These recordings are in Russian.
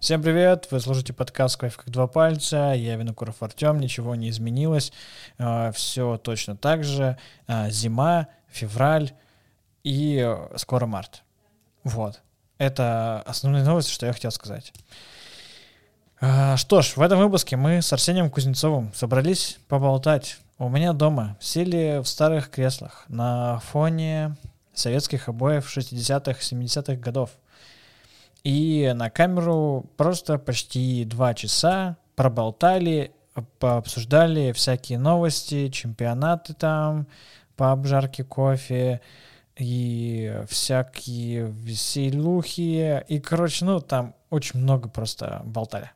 Всем привет, вы слушаете подкаст «Кофе как два пальца», я Винокуров Артем, ничего не изменилось, э, все точно так же, Э, зима, февраль и э, скоро март. Вот, это основные новости, что я хотел сказать. Э, Что ж, в этом выпуске мы с Арсением Кузнецовым собрались поболтать. У меня дома сели в старых креслах на фоне советских обоев 60-х, 70-х годов. И на камеру просто почти два часа проболтали, пообсуждали всякие новости, чемпионаты там по обжарке кофе и всякие веселухи. И, короче, ну, там очень много просто болтали.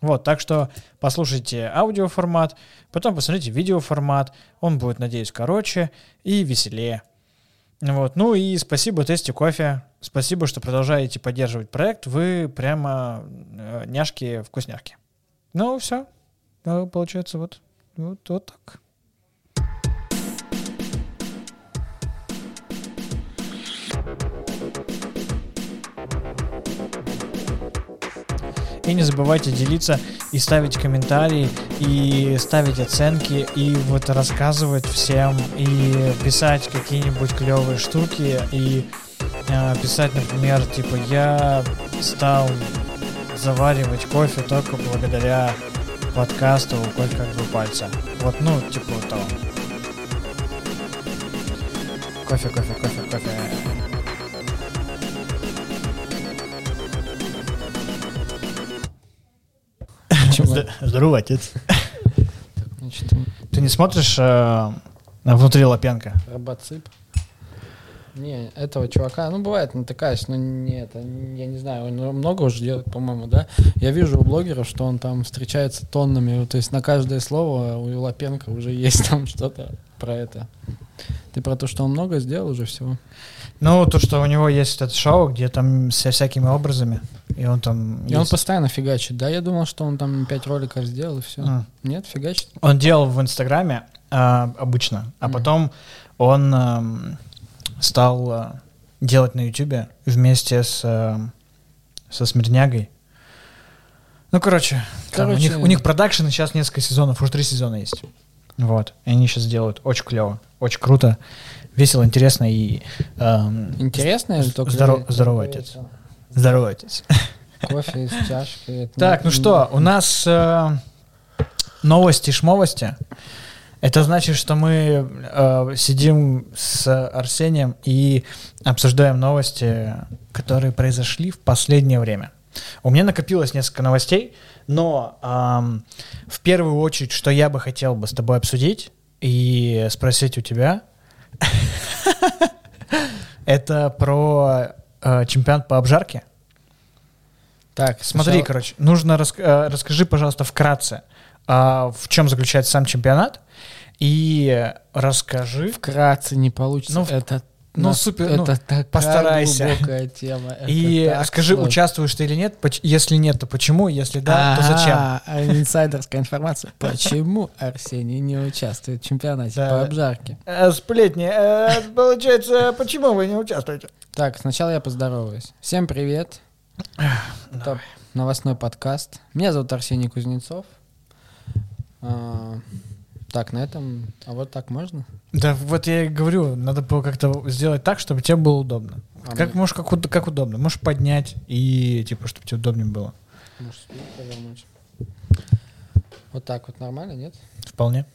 Вот, так что послушайте аудиоформат, потом посмотрите видеоформат. Он будет, надеюсь, короче и веселее. Вот. Ну и спасибо Тесте Кофе. Спасибо, что продолжаете поддерживать проект. Вы прямо э, няшки-вкусняшки. Ну, все. получается, вот, вот, вот так. И не забывайте делиться и ставить комментарии, и ставить оценки, и вот рассказывать всем, и писать какие-нибудь клевые штуки, и э, писать, например, типа, я стал заваривать кофе только благодаря подкасту «Кофе как два пальца». Вот, ну, типа того. Кофе, кофе, кофе, кофе. Зд- Здорово, отец. Ты не смотришь э, внутри Лапенко? робоцип. Не, этого чувака, ну, бывает, натыкаюсь, но не это, я не знаю, он много уже делает, по-моему, да? Я вижу у блогеров, что он там встречается тоннами, то есть на каждое слово у Лапенко уже есть там что-то про это. Ты про то, что он много сделал уже всего? Ну, то, что у него есть это шоу, где там со всякими образами, и он там... И он есть. постоянно фигачит, да? Я думал, что он там пять роликов сделал и все. А. Нет, фигачит? Он делал в Инстаграме а, обычно, а Мгм. потом он ам, стал а, делать на Ютубе вместе с ам, со Смирнягой. Ну, короче, там у, Короче- них, у них продакшн сейчас несколько сезонов, уже три сезона есть. Вот, и они сейчас делают очень клево, очень круто, весело, интересно и ам, Интересно или только... Здорово- здорово, отец. здорово, отец. Кофе из чашки. Так, ну что, у нас э, новости, шмовости. Это значит, что мы э, сидим с Арсением и обсуждаем новости, которые произошли в последнее время. У меня накопилось несколько новостей, но ам, в первую очередь, что я бы хотел бы с тобой обсудить и спросить у тебя, это про э, чемпионат по обжарке. Так, Смотри, сначала- короче, нужно рас- э, расскажи, пожалуйста, вкратце, а, в чем заключается сам чемпионат, и расскажи. Вкратце не получится. Ну, в- это ну, нас- супер, ну, это такая постарайся. глубокая тема. это И так скажи, сложно. участвуешь ты или нет. Если нет, то почему? Если да, то зачем? Инсайдерская информация. Почему Арсений не участвует в чемпионате Да. по обжарке? Э, Сплетни. э, Получается, почему вы не участвуете? Так, сначала я поздороваюсь. Всем привет. Это новостной подкаст. Меня зовут Арсений Кузнецов. А, Так, на этом... А вот так можно? Да, вот я и говорю, надо было как-то сделать так, чтобы тебе было удобно. А Как мне- можешь, как, уд- как удобно. Можешь поднять и типа, чтобы тебе удобнее было. Может, спину повернуть? Вот так вот нормально, нет? Вполне.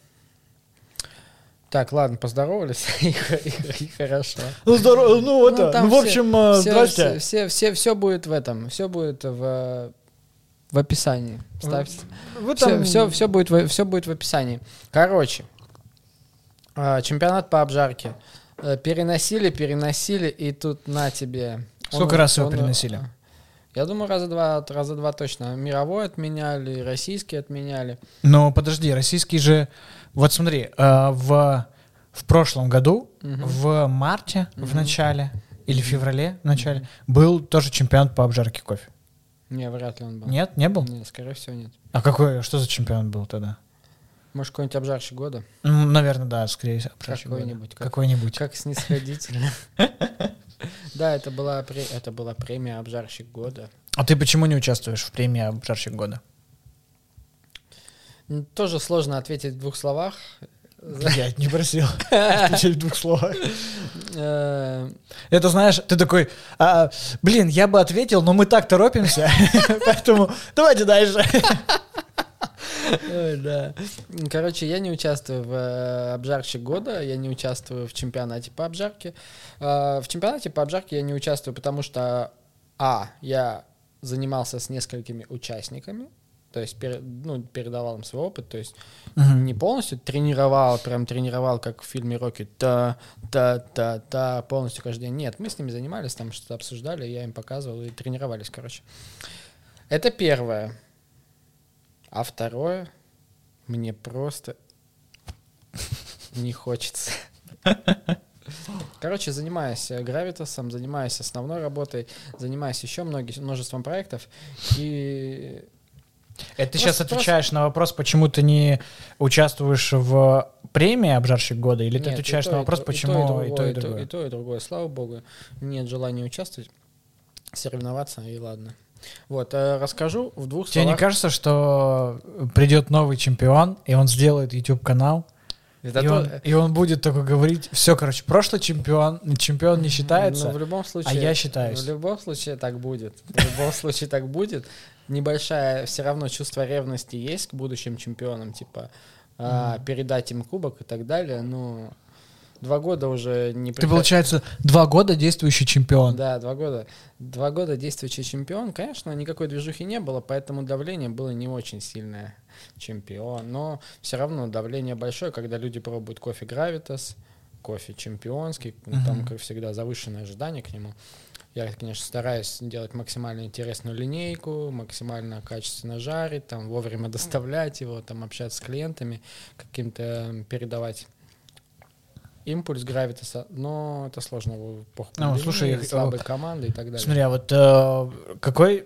Так, ладно, поздоровались и, хорошо. Ну, здорово, ну, это, там ну, в все- общем, э, все, здрасте. Все, все, все, будет в этом, все будет в, в описании. Ставьте. Вы Все, там- все, все, будет, в- все будет в описании. Короче, а, чемпионат по обжарке. Э, Переносили, переносили, и тут на тебе. Сколько раз его переносили? Я думаю, раза два, раза два точно. Мировой отменяли, российский отменяли. Но подожди, российский же... Вот смотри, э, в, в прошлом году, Мгм. в марте, в Мгм. начале, или в феврале, в начале, был тоже чемпионат по обжарке кофе. Не, вряд ли он был. Нет, не был? Нет, скорее всего, нет. А какой, что за чемпион был тогда? Может, какой-нибудь обжарщик года? наверное, да, скорее всего. обжарщик. Какой-нибудь, как- Какой-нибудь. Как снисходительно. Да, это была, это была премия обжарщик года. А ты почему не участвуешь в премии «Обжарщик года»? Тоже сложно ответить в двух словах. Я не просил отвечать в двух словах. Э, Это знаешь, ты такой, «А, блин, я бы ответил, но мы так торопимся, поэтому давайте дальше. Ой, да. Короче, я не участвую в э, обжарщик года, я не участвую в чемпионате по обжарке. Э, В чемпионате по обжарке я не участвую, потому что, а, я занимался с несколькими участниками, то есть пере- ну, передавал им свой опыт, то есть не полностью тренировал, прям тренировал, как в фильме Рокки, та, та, та, та, полностью каждый день. Нет, мы с ними занимались, там что-то обсуждали, я им показывал и тренировались, короче. Это первое. А второе, мне просто не хочется. Короче, занимаюсь э, гравитасом, занимаюсь основной работой, занимаюсь еще многи- множеством проектов. И Это ты сейчас отвечаешь на вопрос, почему ты не участвуешь в премии «Обжарщик года», или ты Нет, и отвечаешь то, на и вопрос, то- почему и то, и и то, другое? и то, и другое. Слава богу, нет желания участвовать, соревноваться, и ладно. Вот, э, расскажу в двух Тебе не словах. кажется, что придет новый чемпион, и он сделает YouTube-канал, Это и, то- он, и он будет такой говорить, все, короче, прошлый чемпион, чемпион не считается, Но в любом случае, я считаюсь. В любом случае так будет. В любом случае так будет. Небольшая все равно чувство ревности есть к будущим чемпионам, типа а, передать им кубок и так далее. Ну, два года уже не ты, приход- получается, два года действующий чемпион. Да, два года. Два года действующий чемпион. Конечно, никакой движухи не было, поэтому давление было не очень сильное. Чемпион. Но все равно давление большое, когда люди пробуют кофе Гравитас, кофе чемпионский. ну, Там, как всегда, завышенное ожидание к нему. Я, конечно, стараюсь делать максимально интересную линейку, максимально качественно жарить, там, вовремя доставлять его, там, общаться с клиентами, каким-то передавать импульс Гравитаса, но это сложно Ну, слушай, э, слабой команды и так далее. Смотри, а вот э, какой,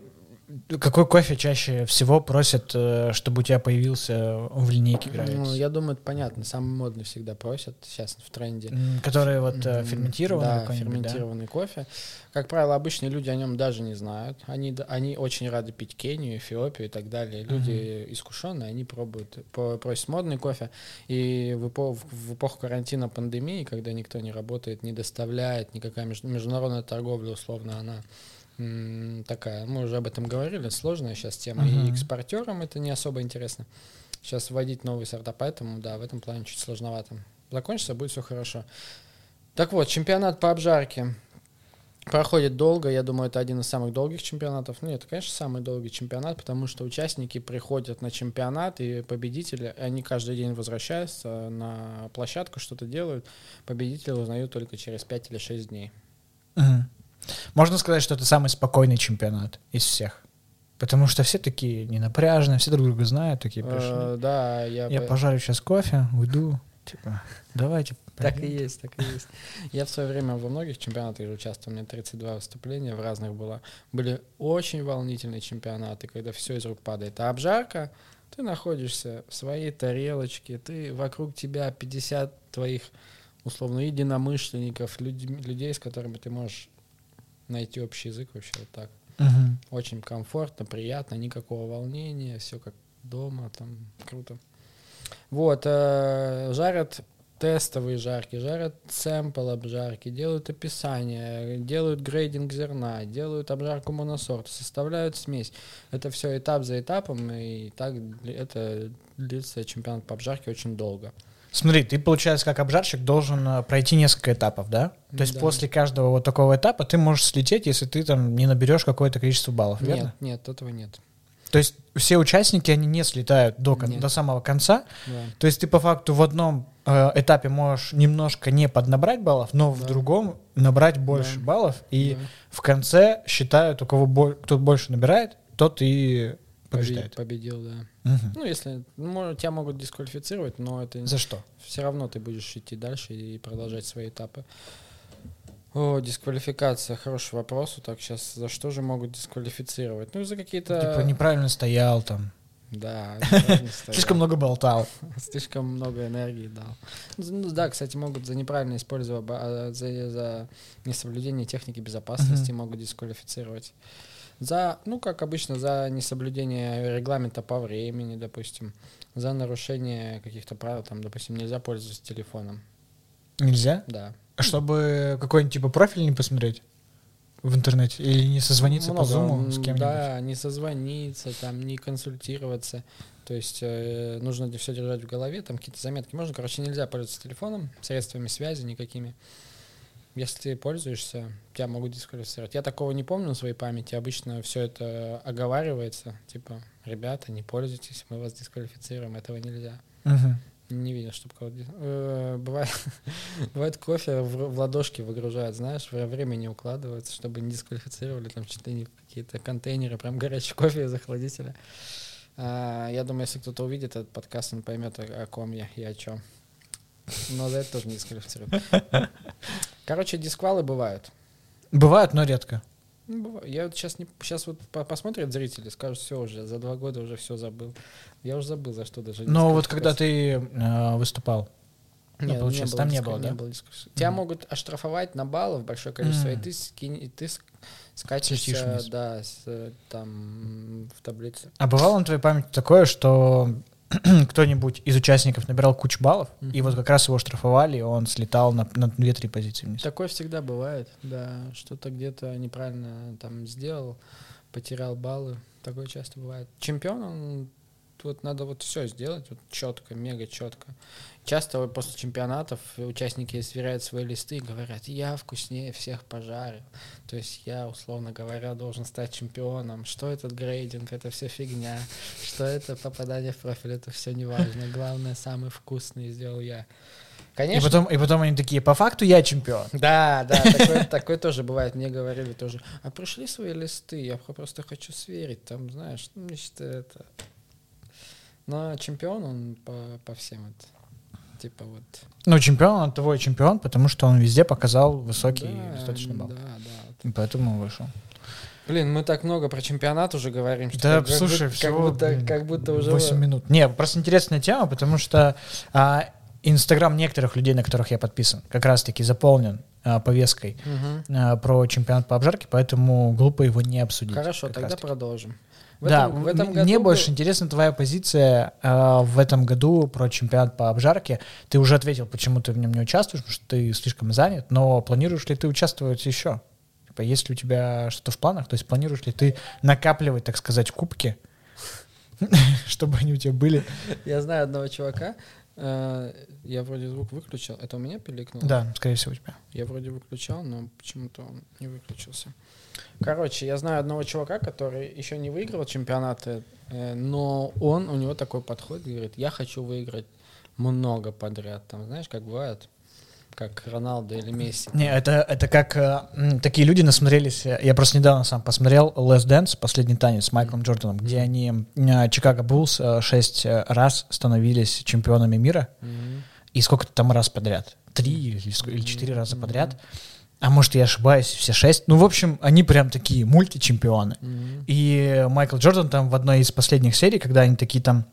какой кофе чаще всего просят, э, чтобы у тебя появился в линейке Ну, Gravitz? я думаю, это понятно. Самый модный всегда просят сейчас в тренде. Который вот э, ферментированный Да, какой-нибудь, да? ферментированный кофе. Как правило, обычные люди о нем даже не знают. Они, они очень рады пить Кению, Эфиопию и так далее. Люди искушенные, они пробуют, просят модный кофе. И в, эпо- в- эпоху карантина, пандемии, когда никто не работает, не доставляет, никакая меж- международная торговля, условно, она такая, мы уже об этом говорили, сложная сейчас тема. И Мгм. экспортерам это не особо интересно. Сейчас вводить новые сорта, поэтому, да, в этом плане чуть сложновато. Закончится, будет все хорошо. Так вот, чемпионат по обжарке проходит долго. Я думаю, это один из самых долгих чемпионатов. Ну, это, конечно, самый долгий чемпионат, потому что участники приходят на чемпионат, и победители, они каждый день возвращаются на площадку, что-то делают. Победители узнают только через 5 или 6 дней. Мгм. Можно сказать, что это самый спокойный чемпионат из всех. Потому что все такие ненапряжные, все друг друга знают, такие пришли. Э, да, я, Я по- пожарю сейчас кофе, уйду. Типа, давайте. Так и есть, так и есть. Я в свое время во многих чемпионатах участвовал, у меня 32 выступления в разных было. Были очень волнительные чемпионаты, когда все из рук падает. А обжарка, ты находишься в своей тарелочке, ты вокруг тебя 50 твоих условно единомышленников, людь- людей, с которыми ты можешь найти общий язык вообще вот так. Мгм. Очень комфортно, приятно, никакого волнения, все как дома, там круто. Вот, э, жарят тестовые жарки, жарят сэмпл обжарки, делают описание, делают грейдинг зерна, делают обжарку моносорта, составляют смесь. Это все этап за этапом, и так это длится чемпионат по обжарке очень долго. Смотри, ты, получается, как обжарщик должен э, пройти несколько этапов, да? То есть Да. после каждого вот такого этапа ты можешь слететь, если ты там не наберешь какое-то количество баллов, верно? Нет, нет, этого нет. То есть все участники, они не слетают до, кон- Нет. до самого конца. Да. То есть ты по факту в одном э, этапе можешь немножко не поднабрать баллов, но в Да. другом набрать больше Да. баллов. И Да. в конце считают, у кого бо- кто больше набирает, тот и побеждает. Победил, да. Мгм. Ну, если ну, тебя могут дисквалифицировать, но это За что? все равно ты будешь идти дальше и продолжать свои этапы. О, дисквалификация, хороший вопрос. Вот Так, сейчас за что же могут дисквалифицировать? Ну, за какие-то... Типа неправильно стоял там, Да, неправильно слишком много болтал. Слишком много энергии дал. Ну да, кстати, могут за неправильное использование, а, за, за несоблюдение техники безопасности могут дисквалифицировать. За, ну, как обычно, за несоблюдение регламента по времени, допустим, за нарушение каких-то правил, там, допустим, нельзя пользоваться телефоном. Нельзя? Да. Чтобы какой-нибудь типа профиль не посмотреть в интернете или не созвониться по Много, зуму м, с кем-нибудь? Да, не созвониться, там, не консультироваться. То есть э, нужно все держать в голове, там какие-то заметки. Можно, короче, нельзя пользоваться телефоном, средствами связи никакими. Если ты пользуешься, тебя могут дисквалифицировать. Я такого не помню на своей памяти. Обычно все это оговаривается. Типа, ребята, не пользуйтесь, мы вас дисквалифицируем, этого нельзя. Мгм. Не видел, чтобы кого-то... Э, Бывает, бывает кофе в, в ладошки выгружают, знаешь, время не укладываются, чтобы не дисквалифицировали там чуть ли не какие-то контейнеры, прям горячий кофе из охладителя. А, я думаю, если кто-то увидит этот подкаст, он поймет, о, о ком я и о чем. Но за это тоже не дисквалифицируют. Короче, дисквалы бывают. Бывает, но редко. Ну. Я вот сейчас не сейчас вот по- посмотрят зрители, скажут, все уже, за два года уже все забыл. Я уже забыл, за что даже. Но вот когда ты э, выступал, ну, Нет, получается, было там не было, да? дисквалификации. Тебя Мгм. могут оштрафовать на баллов большое количество, и М. ты скинь, и ты скачешься, да, с, э, там в таблице. а бывало на твоей памяти такое, что кто-нибудь из участников набирал кучу баллов, и Мгм. вот как раз его штрафовали, и он слетал на, на 2-3 позиции вниз. Такое всегда бывает, да, что-то где-то неправильно там сделал, потерял баллы, такое часто бывает. Чемпион, он вот надо вот все сделать вот четко, мега четко. Часто после чемпионатов участники сверяют свои листы и говорят, я вкуснее всех пожарил. То есть я, условно говоря, должен стать чемпионом. Что этот грейдинг? Это все фигня. Что это попадание в профиль? Это все не важно. Главное, самый вкусный сделал я. И Конечно, потом, и потом они такие, по факту я чемпион. да, да, такое, такое тоже бывает. Мне говорили тоже, а пришли свои листы, я просто хочу сверить, там, знаешь, ну, значит, это... Но чемпион, он по, по всем это, типа вот... Ну, чемпион, он твой чемпион, потому что он везде показал высокий Да, достаточно балл. Да, да. вот. И поэтому вышел. Блин, мы так много про чемпионат уже говорим, что Да, как, слушай, будто, всего, как, будто, блин, как будто уже... 8 минут. Не, просто интересная тема, потому что а, Инстаграм некоторых людей, на которых я подписан, как раз-таки заполнен а, повесткой Мгм. а, про чемпионат по обжарке, поэтому глупо его не обсудить. Хорошо, как тогда продолжим. В да, этом, в этом году мне был- больше интересна твоя позиция а, в этом году про чемпионат по обжарке. Ты уже ответил, почему ты в нем не участвуешь, потому что ты слишком занят, но планируешь ли ты участвовать еще? Типа, есть ли у тебя что-то в планах? То есть планируешь ли ты накапливать, так сказать, кубки, чтобы они у тебя были? Я знаю одного чувака, э, я вроде звук выключил. Это у меня пиликнуло? Да, скорее всего, у тебя. Я вроде выключал, но почему-то он не выключился. Короче, я знаю одного чувака, который еще не выиграл чемпионаты, э, но он, у него такой подход, говорит, я хочу выиграть много подряд. Там, знаешь, как бывает, как Роналдо или Месси. Не, это, это как э, такие люди насмотрелись. Я просто недавно сам посмотрел Last Dance, последний танец с Майклом Джорданом, где они, э, Чикаго Буллс, э, шесть э, раз становились чемпионами мира. Мгм. И сколько-то там раз подряд? Три или, или четыре раза подряд. А может, я ошибаюсь, все шесть. Ну, в общем, они прям такие мультичемпионы. Мгм. И Майкл Джордан там в одной из последних серий, когда они такие там,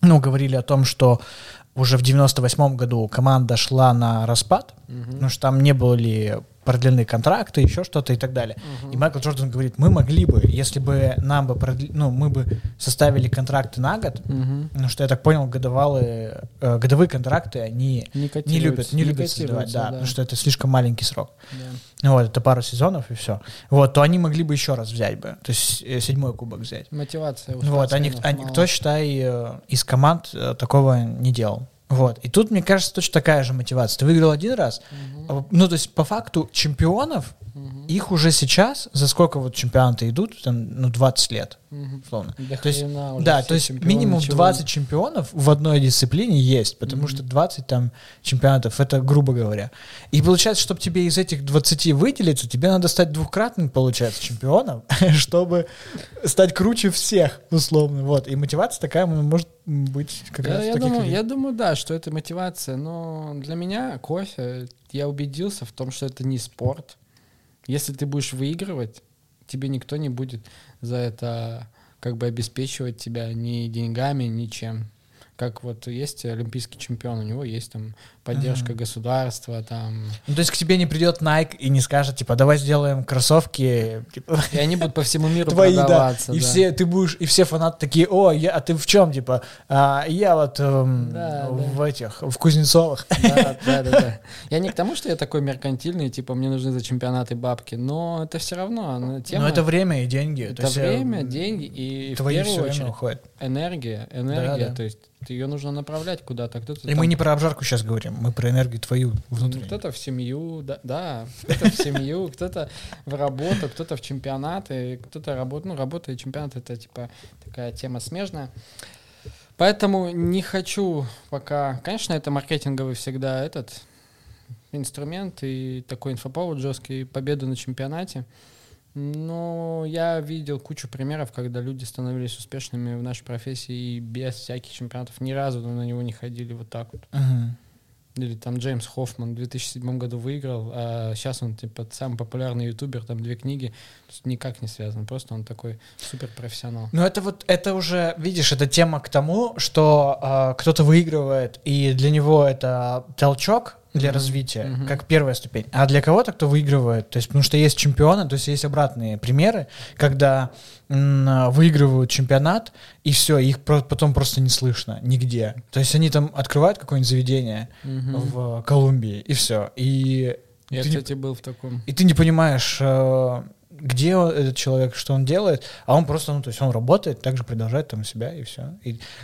ну, говорили о том, что уже в 98 году команда шла на распад, Мгм. потому что там не были продлены контракты, еще что-то и так далее. Мгм. И Майкл Джордан говорит, мы могли бы, если бы нам бы, продли- ну, мы бы составили контракты на год, Мгм. потому что я так понял, годовалые, э, годовые контракты, они Не не любят, не любят создавать, котируются, да, потому что это слишком маленький срок. Да. Ну Вот, это пару сезонов и все. Вот, то они могли бы еще раз взять бы, то есть э, седьмой кубок взять. Мотивация Вот, они, они- мало. кто, считай, э, из команд э, такого не делал. Вот. И тут, мне кажется, точно такая же мотивация. Ты выиграл один раз. А, Ну, то есть, по факту, чемпионов, Мгм. их уже сейчас, за сколько вот чемпионаты идут, там, ну, 20 лет, Мгм. условно. До То есть, да, то есть минимум чего 20 чемпионов в одной дисциплине есть, потому Мгм. что 20 там чемпионатов, это грубо говоря. И получается, чтобы тебе из этих 20 выделиться, тебе надо стать двухкратным, получается, чемпионом, чтобы стать круче всех, условно. Вот. И мотивация такая м, может быть как я, раз я таких думаю, людей. я думаю, да, что это мотивация, но для меня кофе, я убедился в том, что это не спорт. Если ты будешь выигрывать, тебе никто не будет за это как бы обеспечивать тебя ни деньгами, ничем. как вот есть олимпийский чемпион, у него есть там поддержка Мгм. государства, там, Ну, то есть к тебе не придет Nike и не скажет, типа, давай сделаем кроссовки, типа, и они будут по всему миру твои, да. продаваться. И да. все, ты будешь, и все фанаты такие, о, я, а ты в чем, типа, «А, я вот эм, Да, в этих, в Кузнецовых. Да, да, да, да. Я не к тому, что я такой меркантильный, типа мне нужны за чемпионаты бабки, но это все равно тема. Но это время и деньги. то это э, время, деньги и в первую очередь энергия, энергия, да. то есть ее нужно направлять куда-то. И мы не про обжарку сейчас говорим, мы про энергию твою ну, внутреннюю. Кто-то в семью, да, да кто-то в семью, кто-то в работу, кто-то в чемпионаты, кто-то работает, ну, работа и чемпионат это типа такая тема смежная. Поэтому не хочу пока, конечно, это маркетинговый всегда этот инструмент и такой инфоповод жесткий, победа на чемпионате. Но я видел кучу примеров, когда люди становились успешными в нашей профессии и без всяких чемпионатов ни разу на него не ходили вот так вот. Мгм. Или там Джеймс Хоффман в 2007 году выиграл, а сейчас он типа самый популярный ютубер, там две книги, никак не связан, просто он такой супер профессионал. Ну это вот, это уже, видишь, это тема к тому, что а, кто-то выигрывает, и для него это толчок для Мгм. развития, Мгм. как первая ступень. А для кого-то, кто выигрывает, то есть потому что есть чемпионы, то есть есть обратные примеры, когда м, выигрывают чемпионат, и все, их про- потом просто не слышно нигде. То есть они там открывают какое-нибудь заведение Мгм. в Колумбии, и все. И, Я, ты не- кстати, был в таком. и ты не понимаешь, э, где он- этот человек, что он делает, а он просто, ну, то есть он работает, также продолжает там себя и все.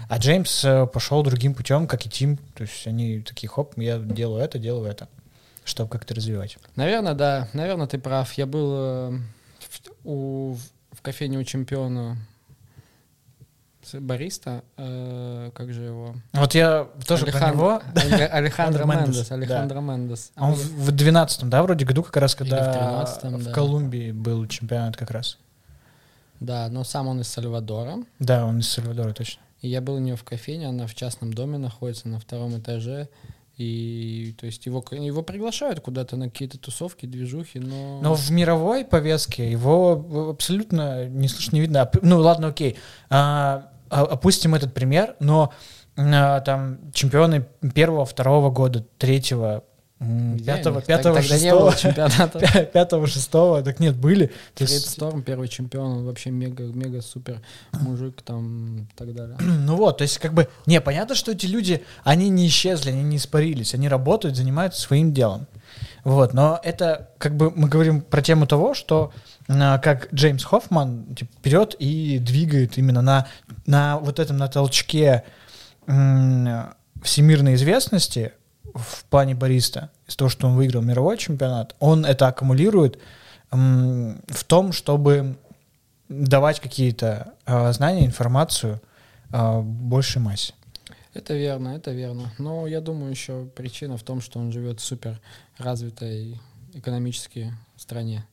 а Джеймс э, пошел другим путем, как и Тим, то есть они такие, хоп, я делаю это, делаю это, чтобы как-то развивать. Наверное, да, наверное, ты прав. Я был э, у, в кофейне у чемпиона бариста, э, как же его? Вот я тоже про Алехан- него, Але- Алехандро Мендес. Алехандро Мендес. он в в 12-м, да, вроде году как раз, в когда 13-м, в. Колумбии был чемпионат как раз. Да, но сам он из Сальвадора. Да, он из Сальвадора, точно. И я был у нее в кофейне, она в частном доме находится на втором этаже. И то есть его, его приглашают куда-то на какие-то тусовки, движухи, но... Но в мировой повестке его абсолютно не слышно, не видно. А Ну ладно, окей. А, а- опустим этот пример, но а, там чемпионы первого, второго года, третьего, пятого, пятого, шестого, пятого, шестого, так нет, были. Сторм, первый чемпион, он вообще мега, мега супер мужик там и так далее. ну вот, то есть как бы, не, понятно, что эти люди, они не исчезли, они не испарились, они работают, занимаются своим делом. Вот, но это как бы мы говорим про тему того, что а, как Джеймс Хоффман типа, берет и двигает именно на, на вот этом на толчке всемирной известности в плане бариста, из того, что он выиграл мировой чемпионат, он это аккумулирует в том, чтобы давать какие-то а, знания, информацию а, большей массе. Это верно, это верно. Но я думаю, еще причина в том, что он живет в супер развитой экономически стране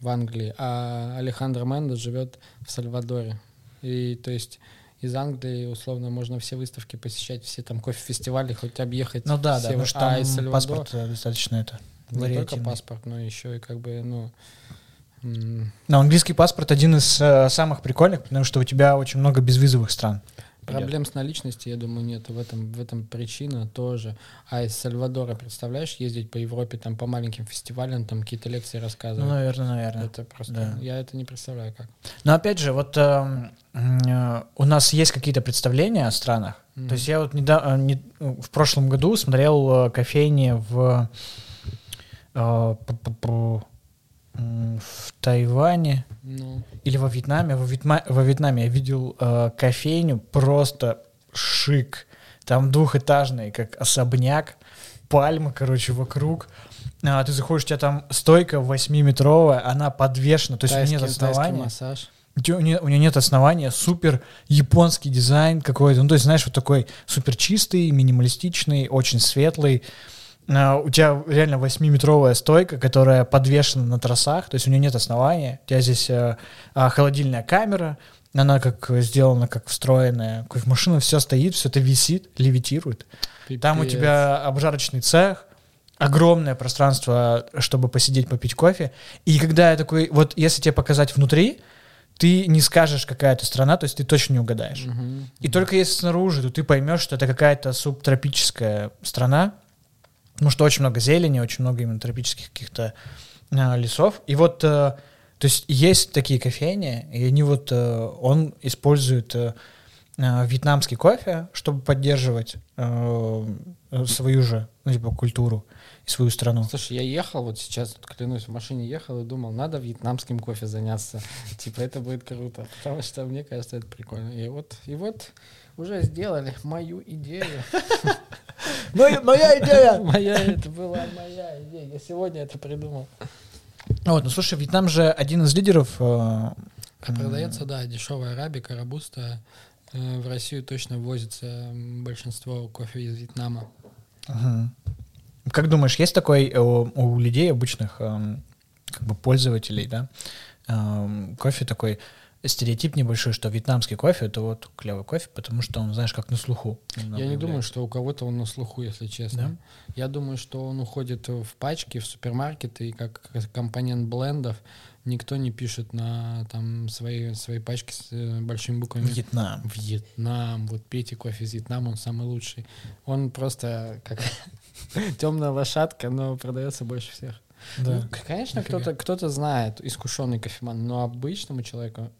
в Англии, а Алехандро Мендес живет в Сальвадоре. И то есть из Англии, условно, можно все выставки посещать, все там кофе-фестивали, хоть объехать. Ну да, все, да, что а там из Сальвадора- паспорт э, достаточно это. Не только паспорт, но еще и как бы, ну... Но английский паспорт один из э, самых прикольных, потому что у тебя очень много безвизовых стран. Проблем с наличностью, я думаю, нет. В этом, в этом причина тоже. А из Сальвадора, представляешь, ездить по Европе, там по маленьким фестивалям, там какие-то лекции Ну, рассказывать. наверное, наверное. это просто... да. Я это не представляю как. Но опять же, вот эм, э, у нас есть какие-то представления о странах. Мгм. То есть я вот недавно, не- в прошлом году смотрел э, кофейни в, э, в Тайване Ну, или во Вьетнаме. Во, Вьетма- во Вьетнаме я видел э, кофейню, просто шик. Там двухэтажный, как особняк, пальмы, короче, вокруг. А, ты заходишь, у тебя там стойка 8-метровая, она подвешена, то есть тайский, нет основания. массаж. У нее, у нее нет основания, супер японский дизайн какой-то. Ну, то есть, знаешь, вот такой супер чистый, минималистичный, очень светлый. А, у тебя реально 8-метровая стойка, которая подвешена на тросах, то есть у нее нет основания. У тебя здесь э, а, холодильная камера, она как сделана, как встроенная. Кофемашина, все стоит, все это висит, левитирует. Там у Пипец. тебя обжарочный цех, огромное пространство, чтобы посидеть, попить кофе. И когда я такой, вот если тебе показать внутри, ты не скажешь, какая это страна, то есть ты точно не угадаешь. Мгм. И только если снаружи, то ты поймешь, что это какая-то субтропическая страна, потому что очень много зелени, очень много именно тропических каких-то а, лесов. И вот, э, то есть есть такие кофейни, и они вот, э, он использует э, э, вьетнамский кофе, чтобы поддерживать э, э, свою же, ну, типа, культуру и свою страну. Слушай, я ехал вот сейчас, вот, клянусь, в машине ехал и думал, надо вьетнамским кофе заняться. Типа, это будет круто. Потому что мне кажется, это прикольно. И вот, и вот уже сделали мою идею. моя идея! Моя, это была моя идея. Я сегодня это придумал. Вот, ну слушай, Вьетнам же один из лидеров. э, А продается, да, дешевая арабика, рабуста. Э, В Россию точно ввозится м, большинство кофе из Вьетнама. Как думаешь, есть такой э, у, у людей обычных эм, как бы пользователей, да, эм, кофе такой стереотип небольшой, что вьетнамский кофе это вот клевый кофе, потому что он, знаешь, как на слуху. Я не думаю, что у кого-то он на слуху, если честно. Я думаю, что он уходит в пачки, в супермаркеты, и как компонент блендов никто не пишет на там свои, свои пачки с э, большими буквами. Вьетнам. Вьетнам, вот пейте кофе из Вьетнама, он самый лучший. Он просто как темная лошадка, но продается больше всех. Да. Ну, конечно, кто-то кто знает, искушенный кофеман, но обычному человеку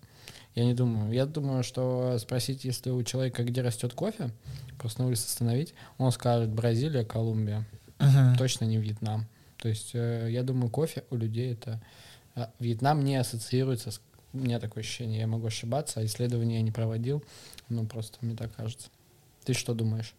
я не думаю. Я думаю, что спросить, если у человека где растет кофе, просто на улице остановить, он скажет Бразилия, Колумбия, Мгм. точно не Вьетнам. То есть э, я думаю, кофе у людей это... а, Вьетнам не ассоциируется с... У меня такое ощущение, я могу ошибаться, а исследования я не проводил, ну просто мне так кажется. Ты что думаешь?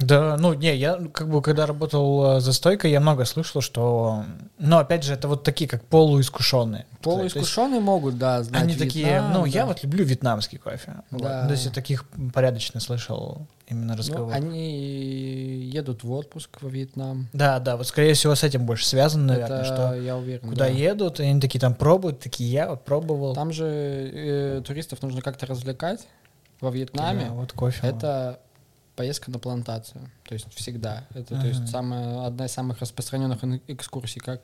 Да, ну, не, я как бы, когда работал э, за стойкой, я много слышал, что, ну, опять же, это вот такие, как полуискушенные. То есть Полуискушенные могут, да, знать Они такие, Вьетнам, ну, да. я вот люблю вьетнамский кофе. Вот. Да. То есть я таких порядочно слышал именно Ну, разговор. они едут в отпуск во Вьетнам. Да, да, вот скорее всего с этим больше связано, наверное, это что я уверен. куда да. едут, и они такие там пробуют, такие я вот пробовал. Там же э, туристов нужно как-то развлекать. Во Вьетнаме Да, вот кофе. это поездка на плантацию. То есть всегда. Это то Мгм. есть самая, одна из самых распространенных экскурсий, как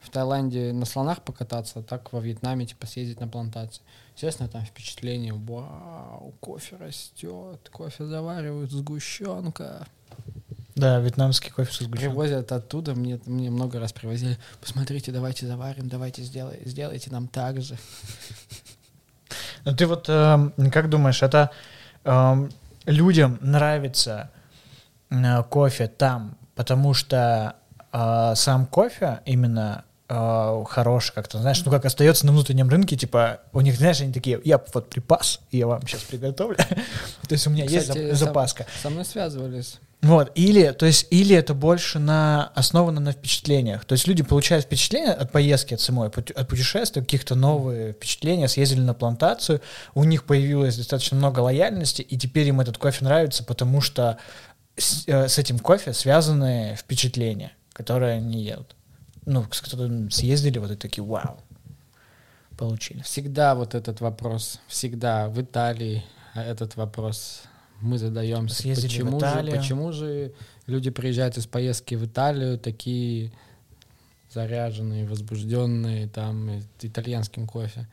в Таиланде на слонах покататься, так во Вьетнаме типа съездить на плантацию. Естественно, там впечатление, вау, кофе растет, кофе заваривают, сгущенка. Да, вьетнамский кофе со сгущенкой. Привозят оттуда, мне, мне много раз привозили. Посмотрите, давайте заварим, давайте сделай, сделайте нам так же. Ну ты вот эм, как думаешь, это эм, людям нравится э, кофе там, потому что э, сам кофе именно э, хороший как-то, знаешь, ну как остается на внутреннем рынке, типа у них, знаешь, они такие, я вот припас, я вам сейчас приготовлю. То есть у меня есть Кстати, запаска. Со мной связывались. Вот, или, то есть, или это больше на, основано на впечатлениях. То есть люди получают впечатление от поездки, от самой, от путешествия, каких-то новые впечатления, съездили на плантацию, у них появилось достаточно много лояльности, и теперь им этот кофе нравится, потому что с, э, с этим кофе связаны впечатления, которые они едут. Ну, которыми съездили, вот и такие, вау, получили. Всегда вот этот вопрос, всегда в Италии этот вопрос мы задаемся. Съездили Почему же, почему же люди приезжают из поездки в Италию такие заряженные, возбужденные там итальянским кофе?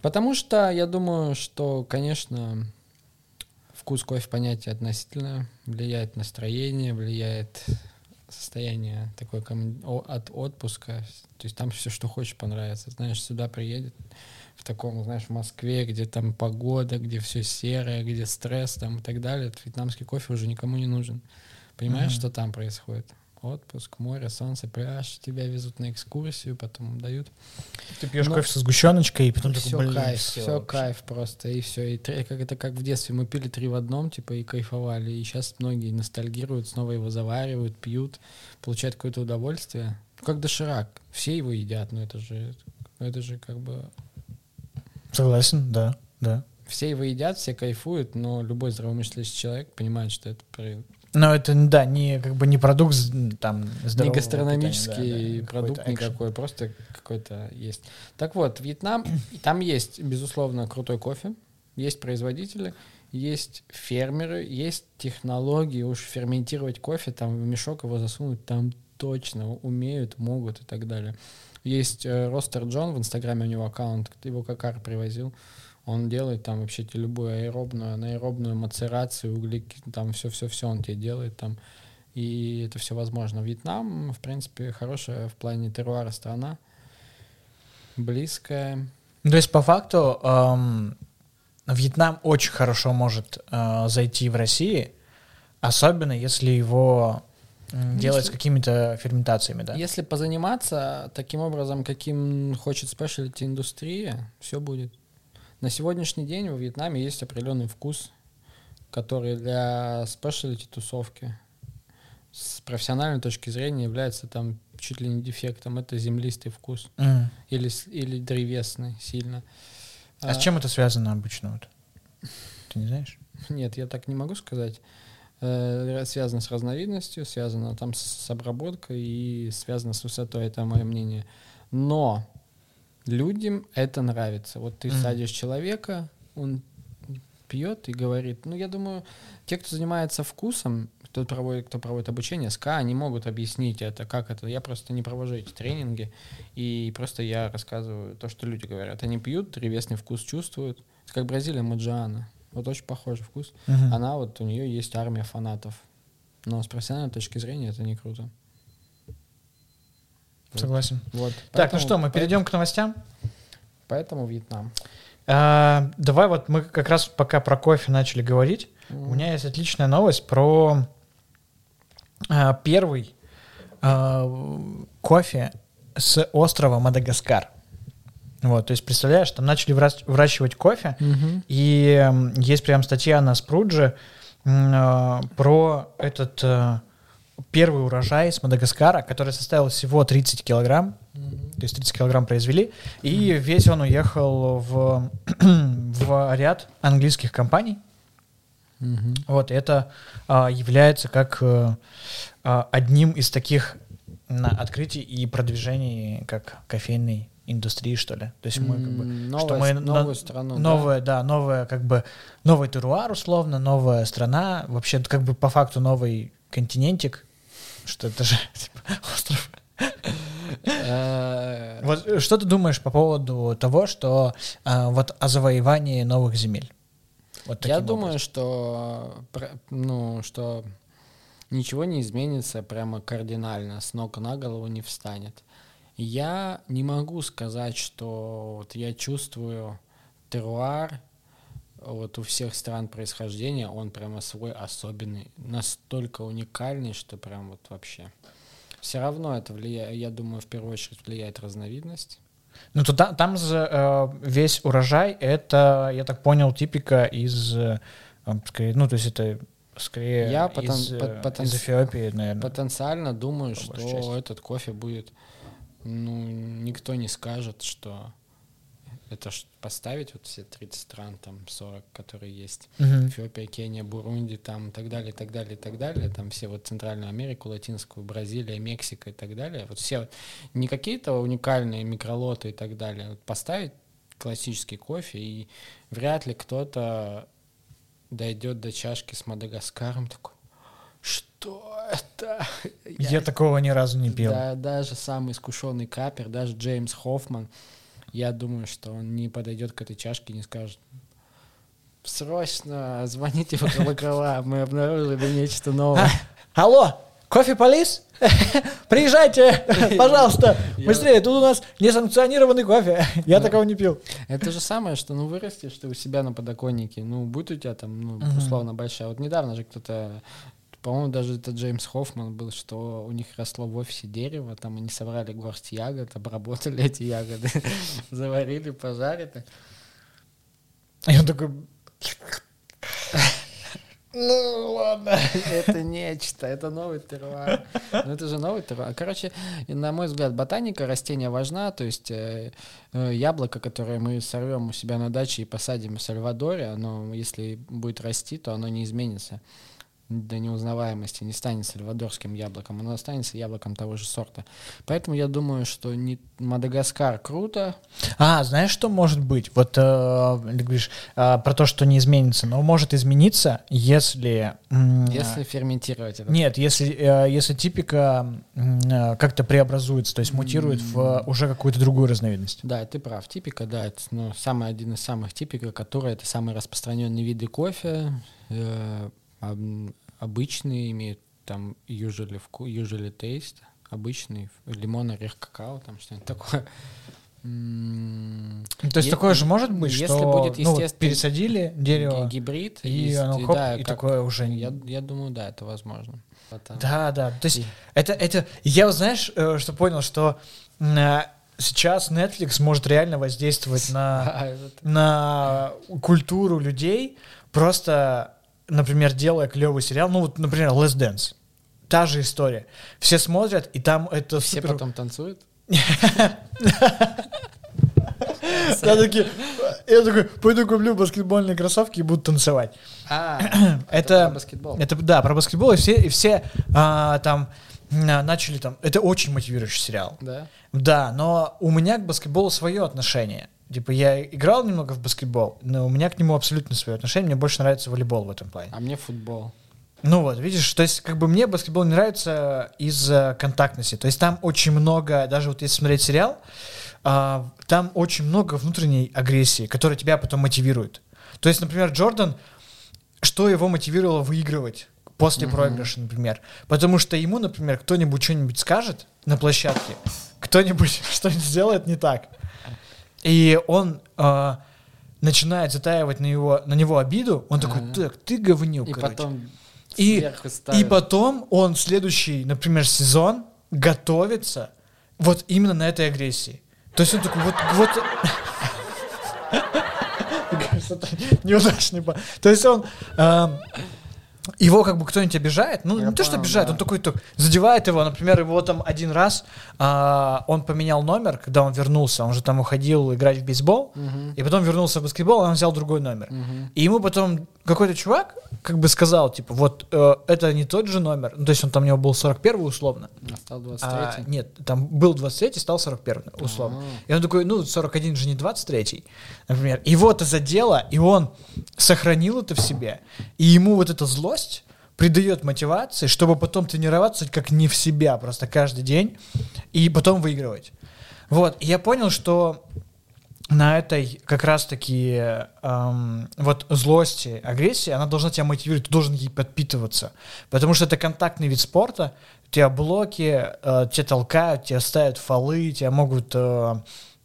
Потому что я думаю, что, конечно, вкус кофе понятие относительное, влияет настроение, влияет состояние такое от отпуска. То есть там все, что хочешь, понравится. Знаешь, сюда приедет в таком, знаешь, в Москве, где там погода, где все серое, где стресс там и так далее. Этот вьетнамский кофе уже никому не нужен. Понимаешь, Мгм. что там происходит? Отпуск, море, солнце, пляж, тебя везут на экскурсию, потом дают Ты пьешь Ну, кофе со сгущеночкой, и потом такой, все блин, кайф, все вообще». кайф просто, и все. И как это как в детстве мы пили три в одном, типа, и кайфовали. И сейчас многие ностальгируют, снова его заваривают, пьют, получают какое-то удовольствие. Как доширак. Все его едят, но это же, это же как бы... Согласен, да, да. Все его едят, все кайфуют, но любой здравомыслящий человек понимает, что это Но это, да, не как бы не продукт там не гастрономический питания, да, да, продукт экшен. никакой, просто какой-то есть. Так вот, Вьетнам, там есть, безусловно, крутой кофе, есть производители, есть фермеры, есть технологии, уж ферментировать кофе, там в мешок его засунуть, там точно умеют, могут и так далее. Есть э, Ростер Джон, в Инстаграме у него аккаунт, его Какар привозил. Он делает там вообще тебе любую аэробную, анаэробную мацерацию, углеки, там все-все-все он тебе делает там. И это все возможно. Вьетнам, в принципе, хорошая в плане теруара страна. Близкая. То есть, по факту, эм, Вьетнам очень хорошо может э, зайти в России, особенно если его делать с какими-то ферментациями, да? Если позаниматься таким образом, каким хочет спешлити индустрия, все будет. На сегодняшний день во Вьетнаме есть определенный вкус, который для спешлити тусовки с профессиональной точки зрения является там чуть ли не дефектом. Это землистый вкус М. или, или древесный сильно. А с чем это связано обычно? Вот? Ты не знаешь? Нет, я так не могу сказать. Э, Связано с разновидностью, связано там с, с обработкой и связано с высотой, это мое мнение. Но людям это нравится. Вот ты Мгм. садишь человека, он пьет и говорит. Ну, я думаю, те, кто занимается вкусом, кто проводит, кто проводит обучение СКА, они могут объяснить это, как это. Я просто не провожу эти тренинги, и просто я рассказываю то, что люди говорят. Они пьют, древесный вкус чувствуют. Это как Бразилия Маджиана. Вот очень похожий вкус. Мгм. Она вот, у нее есть армия фанатов. Но с профессиональной точки зрения это не круто. Согласен. Вот. Так, ну Поэтому- что, мы перейдем к новостям? Поэтому Вьетнам. А, давай вот мы как раз пока про кофе начали говорить. У меня есть отличная новость про а, первый а, кофе с острова Мадагаскар. Вот, то есть, представляешь, там начали выращивать кофе, Мгм. и есть прям статья на Спрудже а, про этот а, первый урожай с Мадагаскара, который составил всего 30 килограмм, Мгм. то есть 30 килограмм произвели, и весь он уехал в, в ряд английских компаний. Мгм. Вот, это а, является как а, а, одним из таких на открытий и продвижений как кофейной индустрии, что ли. То есть мы как бы М, что новая мы с- на- новую страну. да. новая, да, новая как бы новый теруар условно, новая страна, вообще как бы по факту новый континентик, что это же типа, остров. Э, Вот э, что ты думаешь по поводу того, что а, вот о завоевании новых земель? Вот Я думаю, что, ну, что ничего не изменится прямо кардинально, с ног на голову не встанет. Я не могу сказать, что вот я чувствую теруар вот у всех стран происхождения, он прямо свой особенный, настолько уникальный, что прям вот вообще. Все равно это влияет, я думаю, в первую очередь влияет разновидность. Ну, то та- там же э, весь урожай, это, я так понял, типика из, э, скорее, ну, то есть это скорее Я потен- из, э, пот- потен- из Эфиопии, наверное. Потенциально думаю, что части. этот кофе будет, ну, никто не скажет, что это поставить вот все 30 стран, там 40, которые есть. Мгм. Эфиопия, Кения, Бурунди, там и так далее, и так далее, и так далее. Там все вот Центральную Америку, Латинскую, Бразилия, Мексика и так далее. Вот все, не какие-то уникальные микролоты и так далее. Вот поставить классический кофе, и вряд ли кто-то дойдет до чашки с Мадагаскаром такой, что это? Я такого ни разу не пил. Да, даже самый искушенный капер, даже Джеймс Хоффман, я думаю, что он не подойдет к этой чашке и не скажет Срочно звоните в колокола, мы обнаружили нечто новое. Алло, кофе полис? Приезжайте, пожалуйста, Я- быстрее, тут у нас несанкционированный кофе. Я такого не пил. Это же самое, что ну вырастешь ты у себя на подоконнике, ну будет у тебя там, ну, условно большая. Вот недавно же кто-то, по-моему, даже это Джеймс Хоффман был, что у них росло в офисе дерево, там они собрали горсть ягод, обработали эти ягоды, заварили, пожарили. И он такой... Ну, ладно. Это нечто, это новый теруар. Ну, это же новый теруар. Короче, на мой взгляд, ботаника растения важна, то есть э, э, яблоко, которое мы сорвем у себя на даче и посадим в Сальвадоре, оно, если будет расти, то оно не изменится. До неузнаваемости, не станет сальвадорским яблоком, оно останется яблоком того же сорта. Поэтому я думаю, что не Мадагаскар круто. А, знаешь, что может быть? Вот э, говоришь э, про то, что не изменится, но может измениться, если... м, Если ферментировать это. Нет, если, э, если типика э, как-то преобразуется, то есть мутирует в э, уже какую-то другую разновидность. Да, ты прав. Типика, да, это ну, самый один из самых типика, который это самые распространенные виды кофе. э, обычные имеют там usually, вку- usually taste, обычный лимон, орех, какао, там что-нибудь такое. Ну, То есть Е- такое же может быть, если что будет ну, вот пересадили дерево, ги- Гибрид. и есть, оно и хоп, да, и как- такое уже... Я, я думаю, да, это возможно. Потом- Да, да. То есть И- это, это... Я знаешь, э, что понял, что э, сейчас Netflix может реально воздействовать на, на культуру людей, просто, например, делая клевый сериал, ну вот, например, Less Dance. Та же история. Все смотрят, и там это Все супер... потом танцуют? Я такие, я такой, пойду куплю баскетбольные кроссовки и буду танцевать. А, Это, про баскетбол. это да, про баскетбол, и все, и все а, там начали там, это очень мотивирующий сериал. Да? Да, но у меня к баскетболу свое отношение. Типа я играл немного в баскетбол, но у меня к нему абсолютно свое отношение. Мне больше нравится волейбол в этом плане. А мне футбол. Ну вот, видишь, то есть как бы мне баскетбол не нравится из-за контактности. То есть там очень много, даже вот если смотреть сериал, а, там очень много внутренней агрессии, которая тебя потом мотивирует. То есть, например, Джордан, что его мотивировало выигрывать после Мгм. проигрыша, например? Потому что ему, например, кто-нибудь что-нибудь скажет на площадке, кто-нибудь что-нибудь сделает не так. И он а, начинает затаивать на, его, на него обиду, он такой, так, ты говнюк, И короче». потом И- И потом он следующий, например, сезон готовится вот именно на этой агрессии. То есть он такой, вот, вот... Неудачный То есть он... эм, его как бы кто-нибудь обижает, ну Я не то, что обижает, да. он такой так задевает его, например, его там один раз а, он поменял номер, когда он вернулся, он же там уходил играть в бейсбол, Мгм, и потом вернулся в баскетбол, и он взял другой номер. мгм. И ему потом какой-то чувак как бы сказал, типа, вот э, это не тот же номер. Ну, то есть он там у него был 41 условно. А стал А, 23 нет, там был 23 стал 41 условно. А. И он такой, ну, 41 же не 23 например. Его это задело, и он сохранил это в себе. И ему вот эта злость придает мотивации, чтобы потом тренироваться как не в себя, просто каждый день, и потом выигрывать. Вот, и я понял, что на этой как раз-таки эм, вот злости, агрессии, она должна тебя мотивировать, ты должен ей подпитываться. Потому что это контактный вид спорта, тебя блоки, э, тебя толкают, тебя ставят фолы, тебя могут э,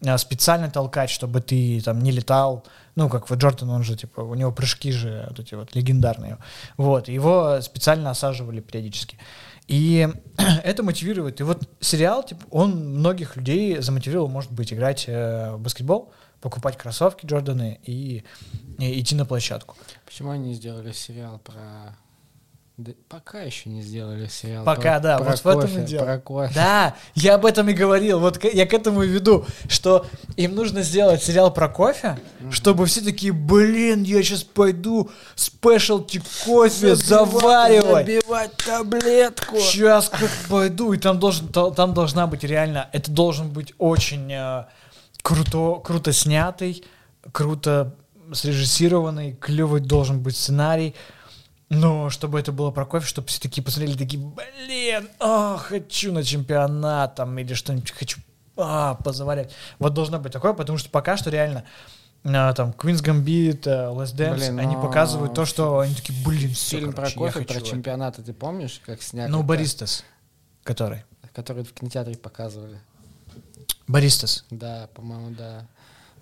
э, специально толкать, чтобы ты там не летал. Ну, как вот Джордан, он же, типа, у него прыжки же вот эти вот легендарные. Вот, его специально осаживали периодически. И это мотивирует. И вот сериал, типа, он многих людей замотивировал, может быть, играть э, в баскетбол, покупать кроссовки Джорданы и, и идти на площадку. Почему они сделали сериал про... Да, пока еще не сделали сериал Пока, про, да, про вот в этом кофе, и дело. Про кофе. Да, я об этом и говорил. Вот я к этому и веду, что им нужно сделать сериал про кофе, чтобы все такие, блин, я сейчас пойду спешлти кофе заваривать. Забивать таблетку. Сейчас как пойду, и там должен, там должна быть реально, это должен быть очень э, круто, круто снятый, круто срежиссированный, клевый должен быть сценарий. Но чтобы это было про кофе, чтобы все такие посмотрели, такие, блин, а, хочу на чемпионат там или что-нибудь хочу а, позаварять. Вот должно быть такое, потому что пока что реально а, там Queen's Gambit, э, Last Dance, Блин, они но показывают то, что они такие, блин, все, Фильм про короче, я кофе, про хочу это». чемпионаты, ты помнишь, как сняли? Ну? Баристас, который. Который в кинотеатре показывали. Баристас. Да, по-моему, да.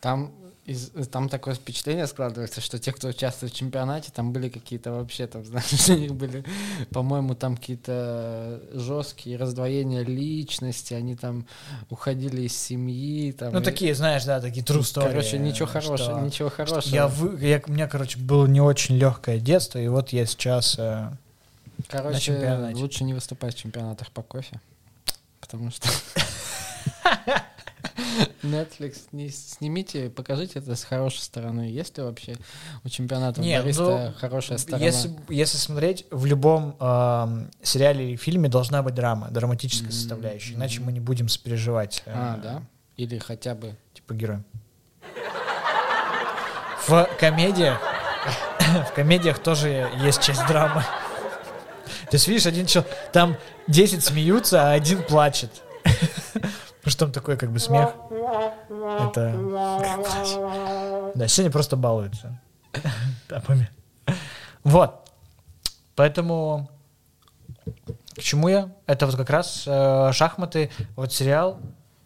Там, из, там такое впечатление складывается, что те, кто участвует в чемпионате, там были какие-то вообще, там, знаешь, у них были, по-моему, там какие-то жесткие раздвоения личности, они там уходили из семьи. Там, Ну, и- такие, знаешь, да, такие true story. Короче, ничего что- хорошего, ничего что хорошего. Я, вы, я, у меня, короче, было не очень легкое детство, и вот я сейчас... э, Короче, лучше не выступать в чемпионатах по кофе, потому что Netflix, не снимите, покажите это с хорошей стороны. Есть ли вообще у чемпионата Не, бариста ну, хорошая сторона? Если, если смотреть, в любом эм, сериале или фильме должна быть драма, драматическая Мгм. составляющая, иначе мы не будем сопереживать э, А, да? Или хотя бы... типа героям. В комедиях, в комедиях тоже есть часть драмы. То есть, видишь, один человек, там 10 смеются, а один плачет. Что там такой как бы смех. Это... Да, сегодня просто балуются. Тапами. Вот. Поэтому к чему я? Это вот как раз э, шахматы, вот сериал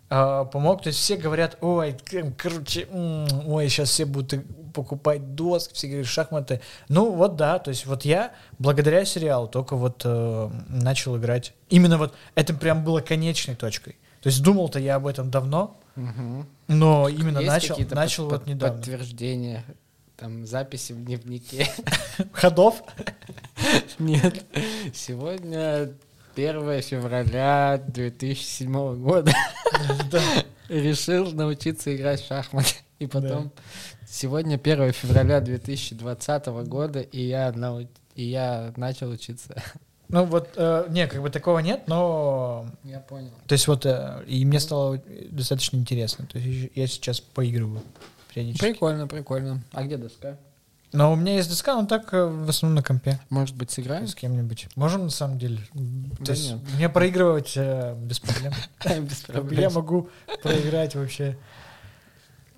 э, помог. То есть все говорят, ой, короче, ой, сейчас все будут покупать доски, все говорят шахматы. Ну вот да, то есть вот я благодаря сериалу только вот э, начал играть. Именно вот это прям было конечной точкой. То есть думал-то я об этом давно, Мгм. но именно Есть начал, начал под- вот недавно. Подтверждения, там, записи в дневнике. Ходов? Нет. Сегодня 1 февраля 2007 года Да. решил научиться играть в шахматы. И потом сегодня 1 февраля 2020 года, и я, нау- и я начал учиться. Ну вот, э, не, как бы такого нет, но Я понял. То есть вот, э, и мне стало достаточно интересно. То есть я сейчас поигрываю периодически. Прикольно, прикольно. А где доска? Но у меня есть доска, но так э, в основном на компе. Может быть, сыграем? С кем-нибудь. Можем на самом деле. То Да есть нет. мне проигрывать э, без проблем. Без Я проблем. могу проиграть вообще.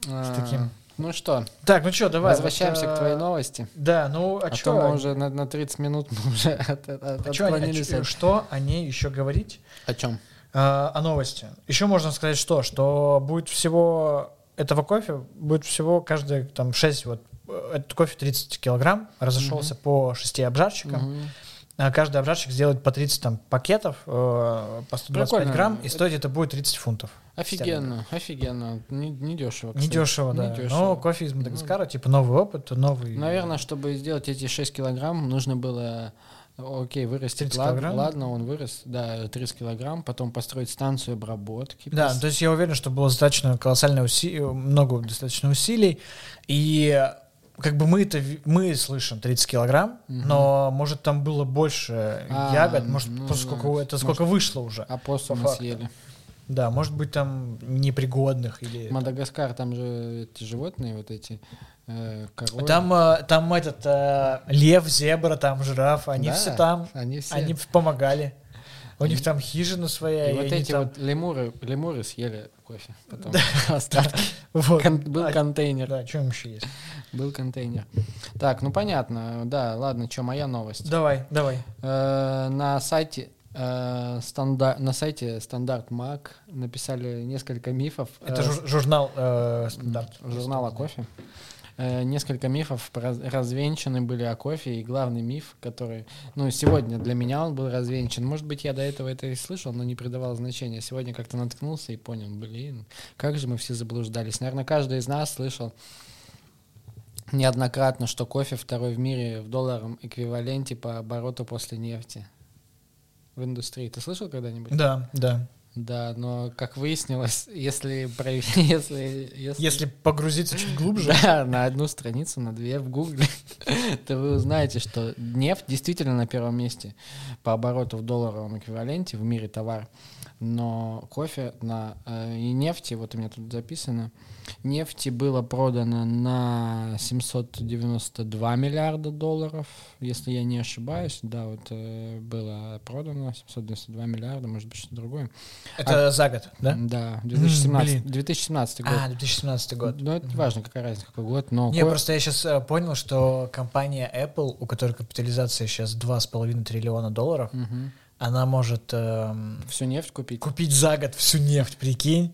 А, таким. Ну что, Так, ну что, давай. возвращаемся вот, к твоей э, новости. Да, ну а, А, что? то мы уже на, на 30 минут мы уже от, от- а а отклонились. чё- от- что о ней еще говорить? О чем? А, о новости. Еще можно сказать что? Что будет всего этого кофе, будет всего каждые там 6, вот э, этот кофе 30 килограмм, разошелся по 6 обжарщикам. А Каждый обжарщик сделает по 30 там, пакетов, э, по 125 Прикольно. грамм, и стоить это будет 30 фунтов. Офигенно, офигенно. Не, не дешево. Не дешево, да. Но кофе из Мадагаскара, типа новый опыт, новый... Наверное, чтобы сделать эти 6 килограмм, нужно было, окей, вырастить. 30 Лад- килограмм? Ладно, он вырос, да, 30 килограмм, потом построить станцию обработки. Да, пос- то есть я уверен, что было достаточно колоссальное усилие, много достаточно усилий, и как бы мы это мы слышим 30 килограмм, Мгм. но может там было больше А, ягод, может ну, просто сколько да. это сколько вышло уже. Опоссумы по факту. съели. Да, может быть там непригодных или Мадагаскар, там же эти животные, вот эти э, коровы. там э, там этот э, лев, зебра, там жираф, они Да, все там, Они все. они помогали. У них там хижина своя, И и вот эти там- вот лемуры, лемуры съели кофе. Потом остатки. вот. Кон- Был А, контейнер. Да, что еще есть? Был контейнер. Так, ну понятно. Да, ладно, что, моя новость. Давай, давай. Э, На сайте э, стандар- на сайте Standart Mag написали несколько мифов. Это э, жур- журнал э, Standart. журнала кофе. Э, Несколько мифов раз- развенчаны были о кофе, и главный миф, который, ну, сегодня для меня он был развенчан. Может быть, я до этого это и слышал, но не придавал значения. Сегодня как-то наткнулся и понял, блин, как же мы все заблуждались. Наверное, каждый из нас слышал неоднократно, что кофе второй в мире в долларовом эквиваленте по обороту после нефти в индустрии. Ты слышал когда-нибудь? Да, да. Да, но как выяснилось, если, если, если, Если погрузиться чуть глубже. да, на одну страницу, на две в Гугле, то вы узнаете, что нефть действительно на первом месте по обороту в долларовом эквиваленте в мире товар. Но кофе на э, и нефти, вот у меня тут записано, нефти было продано на 792 миллиарда долларов, если я не ошибаюсь. Да, вот э, было продано 792 миллиарда, может быть, что-то другое. Это за год, да? Да, 2017, блин. 2017 год. А, 2017 год. Ну, это важно, какая разница, какой год, но... Не, ко- просто я сейчас понял, что компания Apple, у которой капитализация сейчас 2,5 триллиона долларов, Мгм. Она может эм, Всю нефть купить. купить за год всю нефть, прикинь,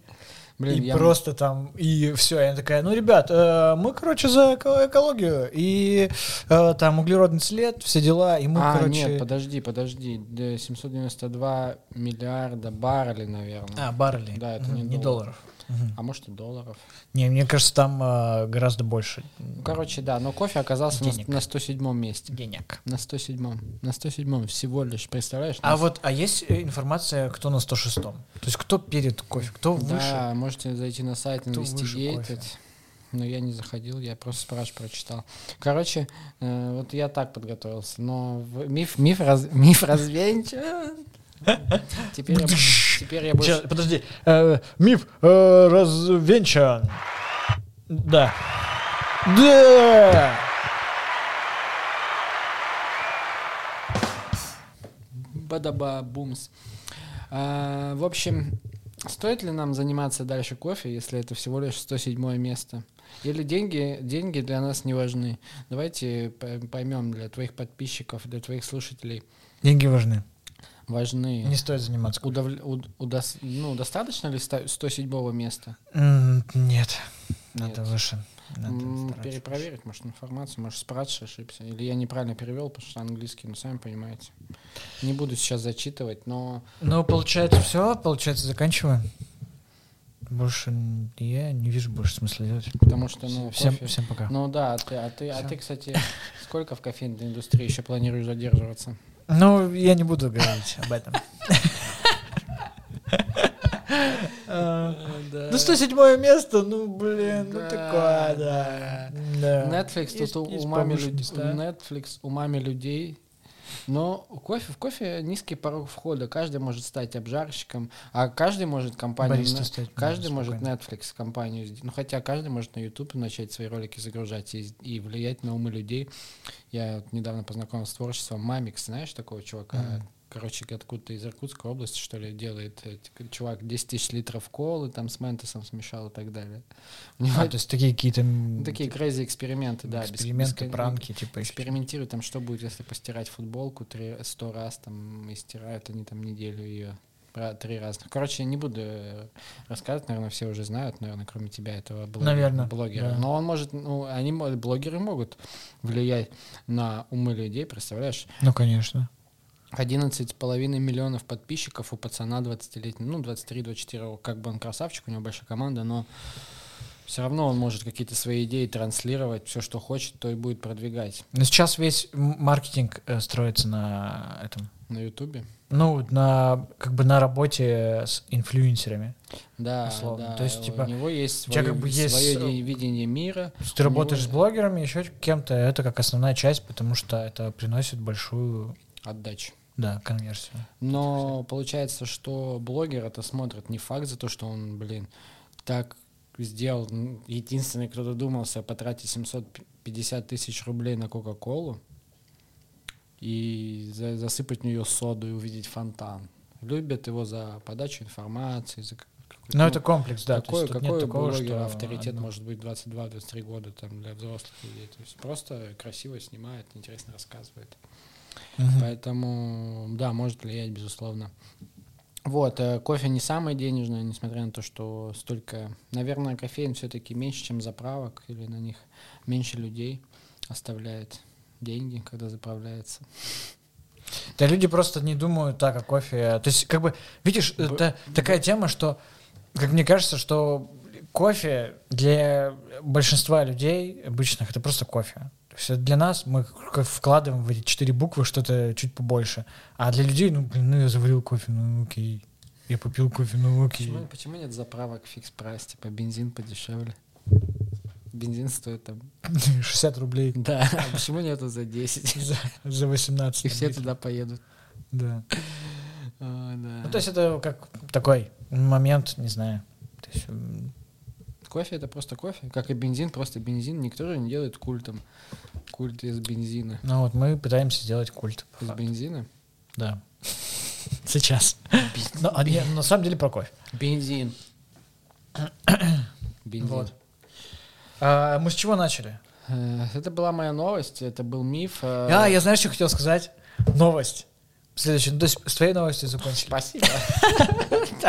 Блин, и я- просто там, и все. И она такая, ну, ребят, э, мы, короче, за эко- экологию, и э, там углеродный след, все дела, и мы, а, короче... нет, подожди, подожди. Да, 792 миллиарда баррелей, наверное. А, баррели. Да, это не не доллар. долларов. Мгм. а может и долларов. Не, мне кажется, там э, гораздо больше Ну, короче, да, но кофе оказался на, Денег. на 107 месте. денег. На 107. На 107 всего лишь, представляешь? А На вот, а есть э, информация, кто на 106-м? То есть кто перед кофе, кто выше? Да, можете зайти на сайт Investigated. Но я не заходил, я просто спрашиваю, прочитал. Короче, э, вот я так подготовился, но в- миф, миф, раз, миф развенчан. Теперь я, теперь я больше... Щас, подожди. Э, миф э, развенчан. Да. Да! Бадаба бумс. А, в общем, стоит ли нам заниматься дальше кофе, если это всего лишь 107 место? Или деньги, деньги для нас не важны? Давайте поймем для твоих подписчиков, для твоих слушателей Деньги важны. Важны. Не стоит заниматься. Удовле- уд- удос- ну, достаточно ли ста- 107 места? М, Нет. Надо Нет. выше. Надо Перепроверить, может, информацию, может, спрашивать ошибся. Или я неправильно перевел, потому что английский, ну, сами понимаете. Не буду сейчас зачитывать, но Ну, получается, все, получается, заканчиваем. Больше я не вижу больше смысла делать. потому что, ну, всем, кофе- всем пока. Ну да, а ты, а ты, а ты, кстати, сколько в кофейной индустрии еще планируешь задерживаться? Ну, я не буду говорить об этом. Ну, 107 место, ну, блин, ну такое, да. Netflix тут умами, повыше люд- места. Netflix умами людей. Но кофе, в кофе низкий порог входа. Каждый может стать обжарщиком, а каждый может компанию... На- стать Каждый может. Netflix компанию, ну хотя каждый может на YouTube начать свои ролики загружать и, и влиять на умы людей. Я вот недавно познакомился с творчеством Мамикс, знаешь такого чувака? Мгм. Короче, откуда-то из Иркутской области, что ли, делает. э, Чувак 10 тысяч литров колы там с ментосом смешал и так далее. У него А, то есть такие какие-то м, такие crazy эксперименты, да. без- эксперименты, бескон- пранки, типа. ещё. Экспериментируют там, что будет, если постирать футболку три, сто раз, там, и стирают они там неделю ее. Три разных. Короче, не буду э, рассказывать, наверное, все уже знают, наверное, кроме тебя, этого блогера. Наверно, блогера. да. Но он может, ну, они, блогеры могут влиять на умы людей, представляешь? Ну, конечно. 11,5 миллионов подписчиков у пацана 20-летнего, ну, 23-24, как бы он красавчик, у него большая команда, но все равно он может какие-то свои идеи транслировать, все, что хочет, то и будет продвигать Но сейчас весь маркетинг э, строится на этом. на Ютубе. Ну, на как бы на работе с инфлюенсерами. Да, Условно. да. То есть, типа, у него есть свое, как бы есть, свое де- видение мира. То есть ты работаешь с него- блогерами, еще кем-то, это как основная часть, потому что это приносит большую, Отдача. Да, конверсию. Но получается, что блогер это смотрит не факт за то, что он, блин, так сделал. Единственный, кто додумался потратить 750 тысяч рублей на Кока-Колу и за- засыпать в нее соду и увидеть фонтан. Любят его за подачу информации, за Но ну, это комплекс, да. то какой, нет какой такого, блогера что авторитет одно. может быть 22-23 года там для взрослых людей. То есть просто красиво снимает, интересно рассказывает. Мгм. Поэтому, да, может влиять, безусловно. Вот, э, кофе не самое денежное, несмотря на то, что столько... Наверное, кофеин все-таки меньше, чем заправок, или на них меньше людей оставляет деньги, когда заправляется. Да люди просто не думают так о кофе. То есть, как бы, видишь, Б- это такая тема, что, как мне кажется, что кофе для большинства людей обычных это просто кофе. Это для нас мы вкладываем в эти четыре буквы что-то чуть побольше. А для людей, ну, блин, ну я заварил кофе, ну окей. Я попил кофе, ну окей. Почему, почему нет заправок фикс прайс, типа бензин подешевле? Бензин стоит там... 60 рублей Да, а почему нету за 10? за, за 18. И все туда поедут. Да. А, да. Ну, то есть это как такой момент, не знаю. То есть, Кофе это просто кофе, как и бензин, просто бензин. Никто же не делает культом. Культ из бензина. ну вот мы пытаемся сделать культ. Из факту. бензина? Да. Сейчас. Но, а, не, на самом деле про кофе. Бензин. Бензин. Вот. А, мы с чего начали? Э, Это была моя новость, это был миф. э, А, я знаешь, что хотел сказать? Новость. Следующий. Ну, то есть с твоей новостью закончили. Спасибо.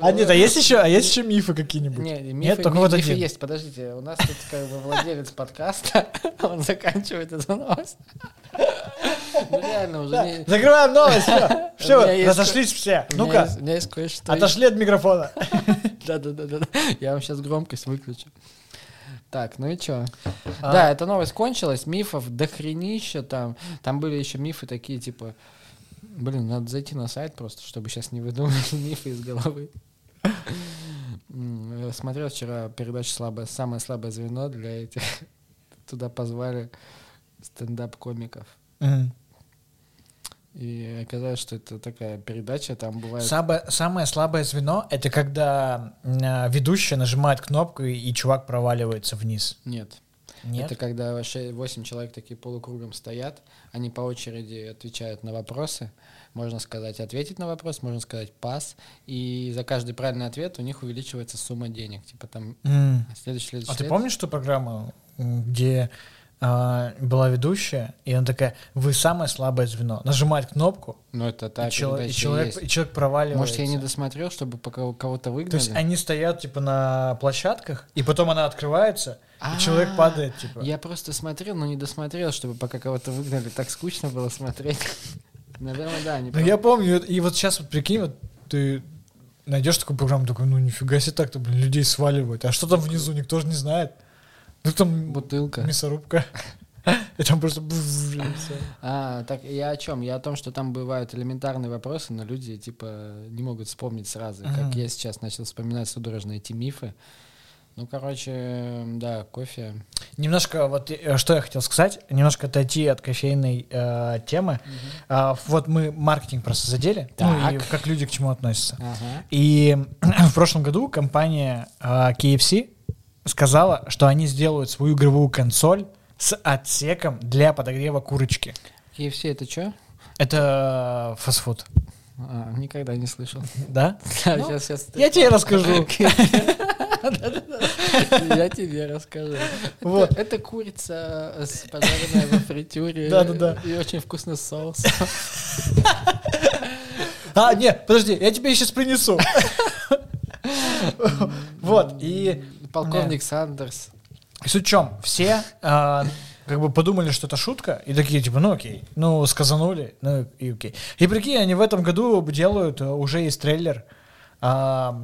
А нет, а есть еще, а есть еще мифы какие-нибудь? Не, Нет, мифы, только ми- вот мифы есть. Подождите, у нас тут как бы владелец подкаста, он заканчивает эту новость. Ну реально, уже Да, не- Закрываем новость, все. Есть разошлись все. Ну-ка, есть- У меня есть кое-что. отошли от микрофона. Да-да-да. Я вам сейчас громкость выключу. Так, ну и чё? А. Да, эта новость кончилась, мифов дохренища там. Там были еще мифы такие, типа... Блин, надо зайти на сайт просто, чтобы сейчас не выдумывать мифы из головы. Смотрел вчера передачу слабое, «Самое слабое звено» для этих. Туда позвали стендап-комиков. И оказалось, что это такая передача, там бывает... Самое, самое слабое звено — это когда ведущая нажимает кнопку, и чувак проваливается вниз. Нет. Нет? Это когда 8 человек такие полукругом стоят, они по очереди отвечают на вопросы. Можно сказать ответить на вопрос, можно сказать пас. И за каждый правильный ответ у них увеличивается сумма денег. Типа там М. следующий, следующий. А ты помнишь ту программу, где а, была ведущая, и она такая, вы самое слабое звено. Нажимает кнопку, Ну это та и, чело- и человек, есть. и человек проваливается. Может, я не досмотрел, чтобы пока у кого-то выгнали? То есть они стоят, типа, на площадках, и потом она открывается, и человек А, падает, типа. Я просто смотрел, но не досмотрел, чтобы пока кого-то выгнали. Так скучно было смотреть. Наверное, да. они Ну, просто- я помню, и вот сейчас вот прикинь, вот ты найдешь такую программу, такой, ну, нифига себе так-то, блин, людей сваливают. А что там внизу, никто же не знает. Ну, там Бутылка. мясорубка. И там просто... А, так я о чем? Я о том, что там бывают элементарные вопросы, но люди типа не могут вспомнить сразу. Как я сейчас начал вспоминать судорожно эти мифы. Ну, короче, да, кофе. Немножко, вот э, что я хотел сказать, немножко отойти от кофейной э, темы. А, вот мы маркетинг просто задели, ну и Так. как люди к чему относятся. Ага. И в прошлом году компания а, KFC сказала, что они сделают свою игровую консоль с отсеком для подогрева курочки. KFC это что? Это фастфуд, А, никогда не слышал. да? Да, Ну, сейчас, сейчас. Я тебе расскажу. Я тебе расскажу. Вот. Это- Это курица с пожаренная во фритюре. Да-да-да. И очень вкусный соус. А, нет, подожди, я тебе сейчас принесу. Вот, и Полковник Сандерс. И суть в чем? Все а, как бы подумали, что это шутка, и такие, типа, ну окей, ну сказанули, ну и окей. И прикинь, они в этом году делают, уже есть трейлер, а,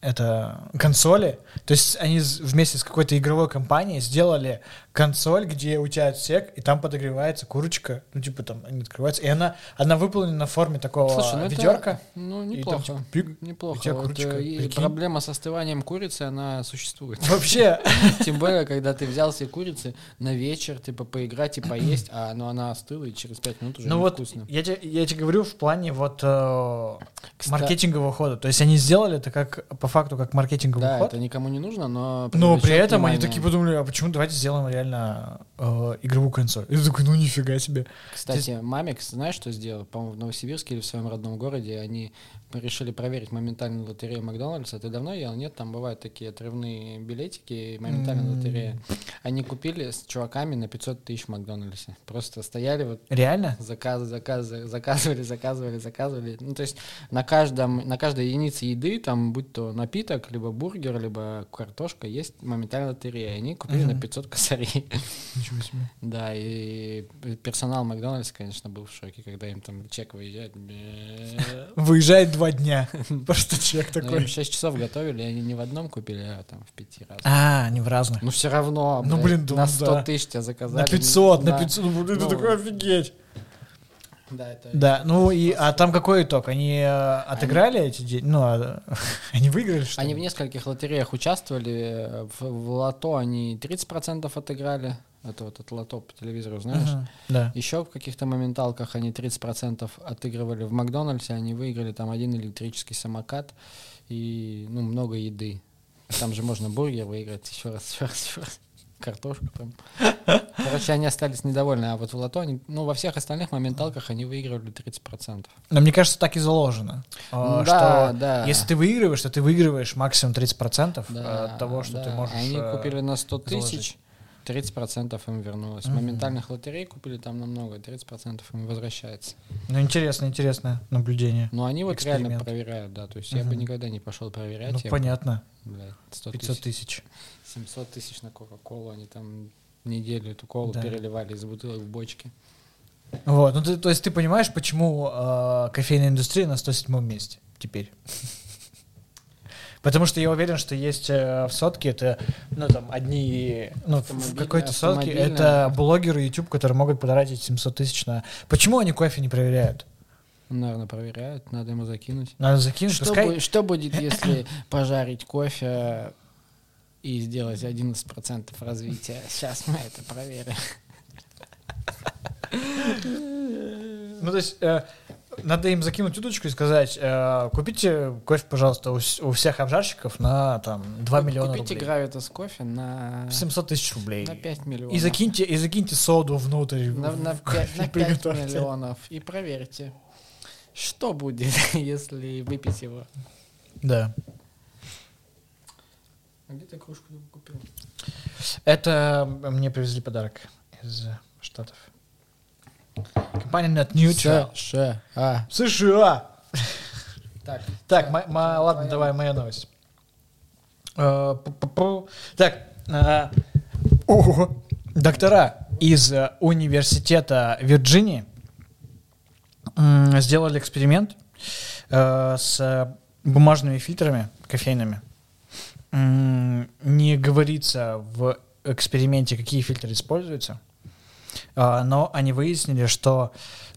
это консоли, то есть они вместе с какой-то игровой компанией сделали консоль, где у тебя отсек, и там подогревается курочка, ну типа там они открываются, и она, она выполнена в форме такого Слушай, ну это- ведерка. Ну, и там, неплохо. типа, пик, Неплохо. у тебя Вот, э, и прикинь. проблема с остыванием курицы, она существует. Вообще, Тем более, когда ты взял себе курицы на вечер, типа, поиграть и поесть, а ну, она остыла, и через пять минут уже Ну вот, невкусно. я тебе, я тебе говорю в плане вот э, маркетингового хода. То есть они сделали это как по факту как маркетинговый Да, ход. это никому не нужно, но... Но при этом они внимание. такие подумали, а почему давайте сделаем реально э, игровую консоль? И ты такой, ну нифига себе. Кстати, Мамикс, знаешь, что сделал? По-моему, в Новосибирске или в своем родном городе они решили проверить моментальную лотерею Макдональдса. Ты давно ел? Нет, там бывают такие отрывные билетики, моментальная М. лотерея. Они купили с чуваками на 500 тысяч в Макдональдсе. Просто стояли вот Реально? заказы, заказы, заказывали, заказывали, заказывали. Ну, то есть на каждом, на каждой единице еды, там, будь то напиток, либо бургер, либо картошка, есть моментальная лотерея. Они купили Мгм. на 500 косарей. Ничего себе. Да, и персонал Макдональдса, конечно, был в шоке, когда им там чек выезжает. Выезжает два дня. Просто чек Ну, такой. 6 часов готовили, они не в одном купили, а там в пяти раз. А, они в разных. Ну все равно, Ну, блин, на 100 да. тысяч тебя заказали. На 500, на Да. 500. Ну, блин, ты такой офигеть. Да, это... Да, ну и, а там какой итог? Они э, отыграли эти деньги? Ну, а, они выиграли, что Они в нескольких лотереях участвовали. В, в лото они 30% отыграли. Это вот от лото по телевизору, знаешь? Ага, Да. Еще в каких-то моменталках они 30% отыгрывали. В Макдональдсе они выиграли там один электрический самокат и ну, много еды. Там же можно бургер выиграть еще раз, еще раз, еще раз. Картошку там. Короче, они остались недовольны. А вот в лото, они, ну, во всех остальных моменталках они выигрывали 30%. Но мне кажется, так и заложено. а, да, что да. Если ты выигрываешь, то ты выигрываешь максимум 30% Да, от того, что да. ты можешь... Они э, купили на 100 заложить. Тысяч, 30% им вернулось. Мгм. Моментальных лотерей купили там намного, 30% им возвращается. Ну, интересно, интересное наблюдение. Но они вот реально Эксперимент. проверяют, да. То есть я бы никогда не пошел проверять. Ну, я бы, понятно. блядь, 100 500 тысяч, тысяч. 700 тысяч на Кока-Колу, они там неделю эту колу Да. переливали из бутылок в бочки. Вот, ну ты, то есть ты понимаешь, почему э, кофейная индустрия на 107 месте теперь? Потому что я уверен, что есть э, в сотке это, ну там, одни, ну в какой-то сотке это блогеры YouTube, которые могут потратить 700 тысяч на... Почему они кофе не проверяют? Наверное, проверяют, надо ему закинуть. Надо закинуть, Что, пускай... бу- что будет, если пожарить кофе и сделать 11% развития? Сейчас мы это проверим. Ну, то есть, э, надо им закинуть удочку и сказать, э, купите кофе, пожалуйста, у, у всех обжарщиков на, там, 2 миллиона Купите рублей. гравитас кофе на, 700 тысяч рублей. на 5 миллионов. И закиньте, и закиньте соду внутрь. на, на в пять- кофе, на 5 приготовьте. миллионов. И проверьте, что будет, если выпить его. Да. А где ты кружку купил? Это мне привезли подарок из Штатов. Компания Net Neutral. Ш, а. США. Так, Так, мо- мо- ладно, твоя давай моя новость. Э, пу-пу-пу. Так, э, ого. доктора из э, университета Вирджинии м, сделали эксперимент э, с бумажными фильтрами кофейными. М, Не говорится в эксперименте, какие фильтры используются, но они выяснили, что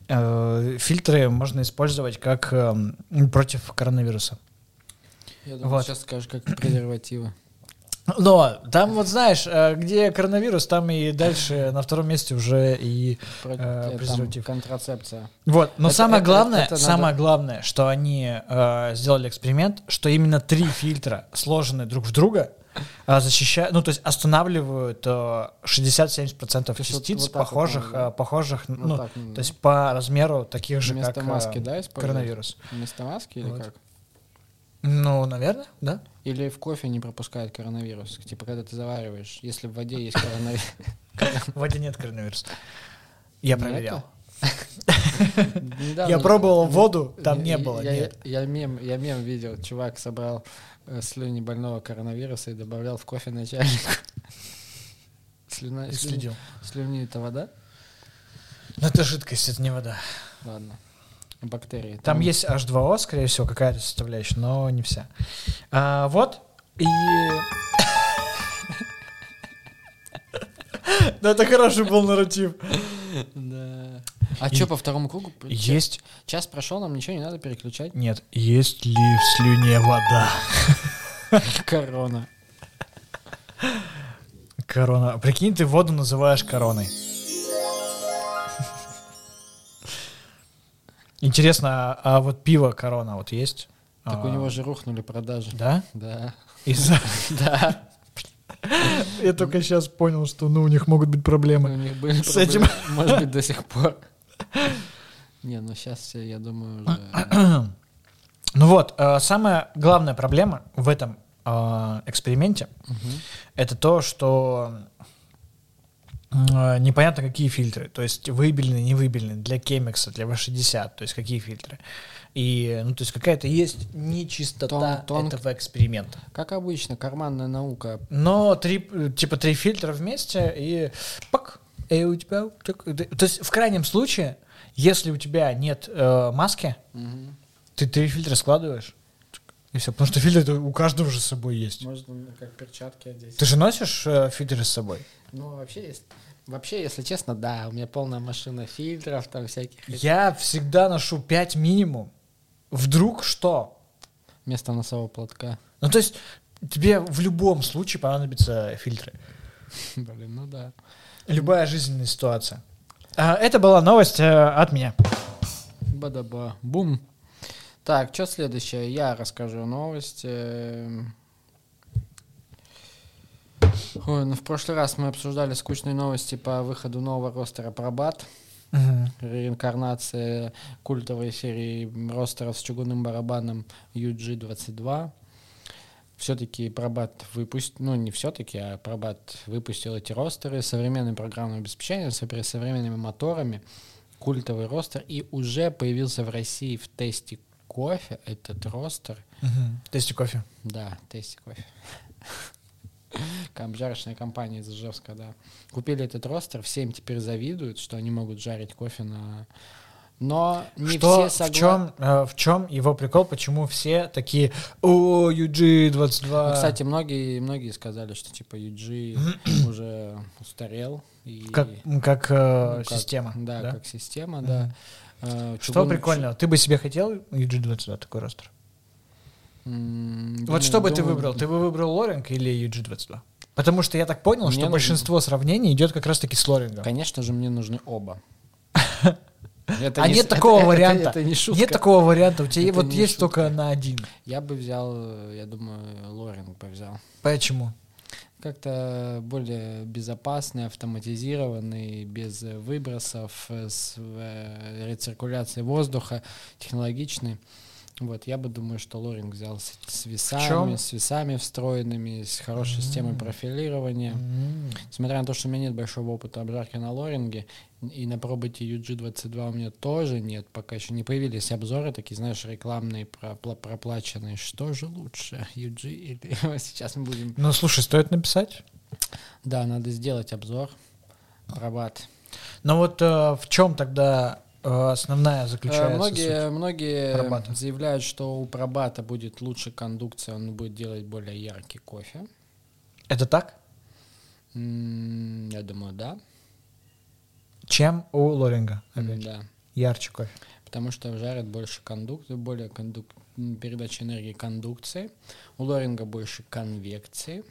э, фильтры можно использовать как эм, против коронавируса. я думал, Вот. сейчас скажешь, как презервативы. Но там вот знаешь, э, где коронавирус, там и дальше на втором месте уже и Э, там презерватив. контрацепция. вот. Но Это- самое это- главное, это надо- самое главное, что они э, сделали эксперимент, что именно три фильтра сложены друг в друга, защищают, ну то есть останавливают э, 60-70% То есть вот- частиц вот вот похожих, надо, да? э, похожих, Вот ну так, ну, то есть по размеру таких же, Вместо как э, маски, да, использовать? коронавирус. Вместо маски или Вот. как? Ну, наверное, да. Или в кофе не пропускает коронавирус? Типа, когда ты завариваешь, если в воде есть коронавирус. В воде нет коронавируса. Я проверял. Я же- пробовал воду, там не было, Я, мем, видел, чувак собрал э, слюни больного коронавируса и добавлял в кофе начальнику. Слюна, следил. слюни это вода? Но это жидкость, это не вода. Ладно. Бактерии. Там есть H2O, скорее всего, какая-то составляющая, но не вся. А, вот. И... Да, это хороший был нарратив. А И- что по второму кругу? Есть... Час прошел, нам ничего не надо переключать. Нет, есть ли в слюне вода? Корона. Корона. Прикинь, ты воду называешь короной. Интересно, а, а вот пиво корона вот есть? Так А, у него же рухнули продажи. Да? Да. Из-за... Да. Я только сейчас понял, что ну, у них могут быть У проблемы. них были С проблемы, этим. Может быть, до сих пор. Не, ну сейчас все, я думаю, уже... Ну вот, э, самая главная проблема в этом э, эксперименте это то, что э, непонятно, какие фильтры. То есть выбелены, не выбелены для Кемекса, для V60, то есть какие фильтры. И, ну, то есть какая-то есть нечистота Тон- тон- этого эксперимента. Как обычно, карманная наука. Но три, э, типа три фильтра вместе и пак, и у тебя... То есть в крайнем случае, если у тебя нет э, маски, Мгм. ты три фильтра складываешь, и все. Потому что фильтры у каждого же с собой есть. Можно как перчатки одеть. Ты же носишь э, фильтры с собой? Ну, вообще, есть- вообще, если честно, да, у меня полная машина фильтров, там всяких. Я всегда ношу 5 минимум. Вдруг что? Вместо носового платка. Ну, то есть тебе в любом случае понадобятся фильтры. Блин, ну да. Любая жизненная ситуация. А, это была новость э, от меня. Бадаба. Бум. Так, что следующее? Я расскажу новость. Эм. Ой, ну в прошлый раз мы обсуждали скучные новости по выходу нового ростера Пробат. Реинкарнация культовой серии ростера с чугунным барабаном UG-22. Все-таки Пробат выпустил, ну не все-таки, а Пробат выпустил эти ростеры с современным программным обеспечением, с совре- современными моторами, культовый ростер, и уже появился в России в тесте кофе этот ростер. Тесте кофе. Да, тесте кофе. Обжарочная компания из Ижевска, да. Купили этот ростер, все им теперь завидуют, что они могут жарить кофе на... Но не Что, все в, согласны. чем, э, в чем его прикол, почему все такие, о, UG22. Ну, Кстати, многие, многие сказали, что типа UG уже устарел. И, как, как, э, ну, как- система. Да, да? как система, да. Э, Что чугун- прикольно, ты бы себе хотел UG22 такой ростер? Вот что бы ты выбрал? Ты бы выбрал Лоринг или UG22? Потому что я так понял, Мне что нужно- большинство сравнений идет как раз-таки с Лорингом. Конечно же, мне нужны оба. Это а не нет такого это- это- варианта. Это не шутка. Нет такого варианта. У тебя Это вот есть шутка. только на один. Я бы взял, я думаю, Лоринг бы взял. Почему? Как-то более безопасный, автоматизированный, без выбросов, с э, рециркуляцией воздуха, технологичный. Вот, я бы думаю, что Лоринг взял с, весами, с весами встроенными, с хорошей системой М. профилирования. М. Несмотря на то, что у меня нет большого опыта обжарки на лоринге, и на проботе UG22 у меня тоже нет, пока еще не появились обзоры, такие, знаешь, рекламные, пропла- проплаченные. Что же лучше, UG или... Сейчас мы будем... Ну, слушай, стоит написать. Да, надо сделать обзор. Пробат. Но вот э, в чем тогда основная Э, заключается Многие, многие Пробата. заявляют, что у пробата будет лучше кондукция, он будет делать более яркий кофе. Это так? М, Я думаю, да. Чем у Лоринга? опять? Да. Ярче кофе. потому что жарят больше кондукции, более кондук... передача энергии кондукции. У Лоринга больше конвекции.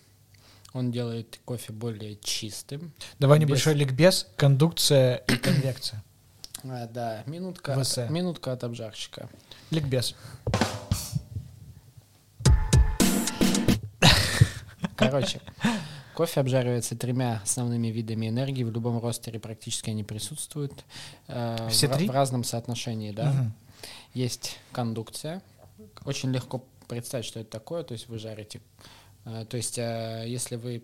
Он делает кофе более чистым. Давай Без- небольшой ликбез. Кондукция и конвекция. А, да, минутка, ВС. минутка от обжарщика. Ликбез. Короче, кофе обжаривается тремя основными видами энергии. В любом ростере практически они присутствуют. э, Все в, три? в разном соотношении, да. Мгм. Есть кондукция. Очень легко представить, что это такое. То есть вы жарите. Э, То есть, э, если вы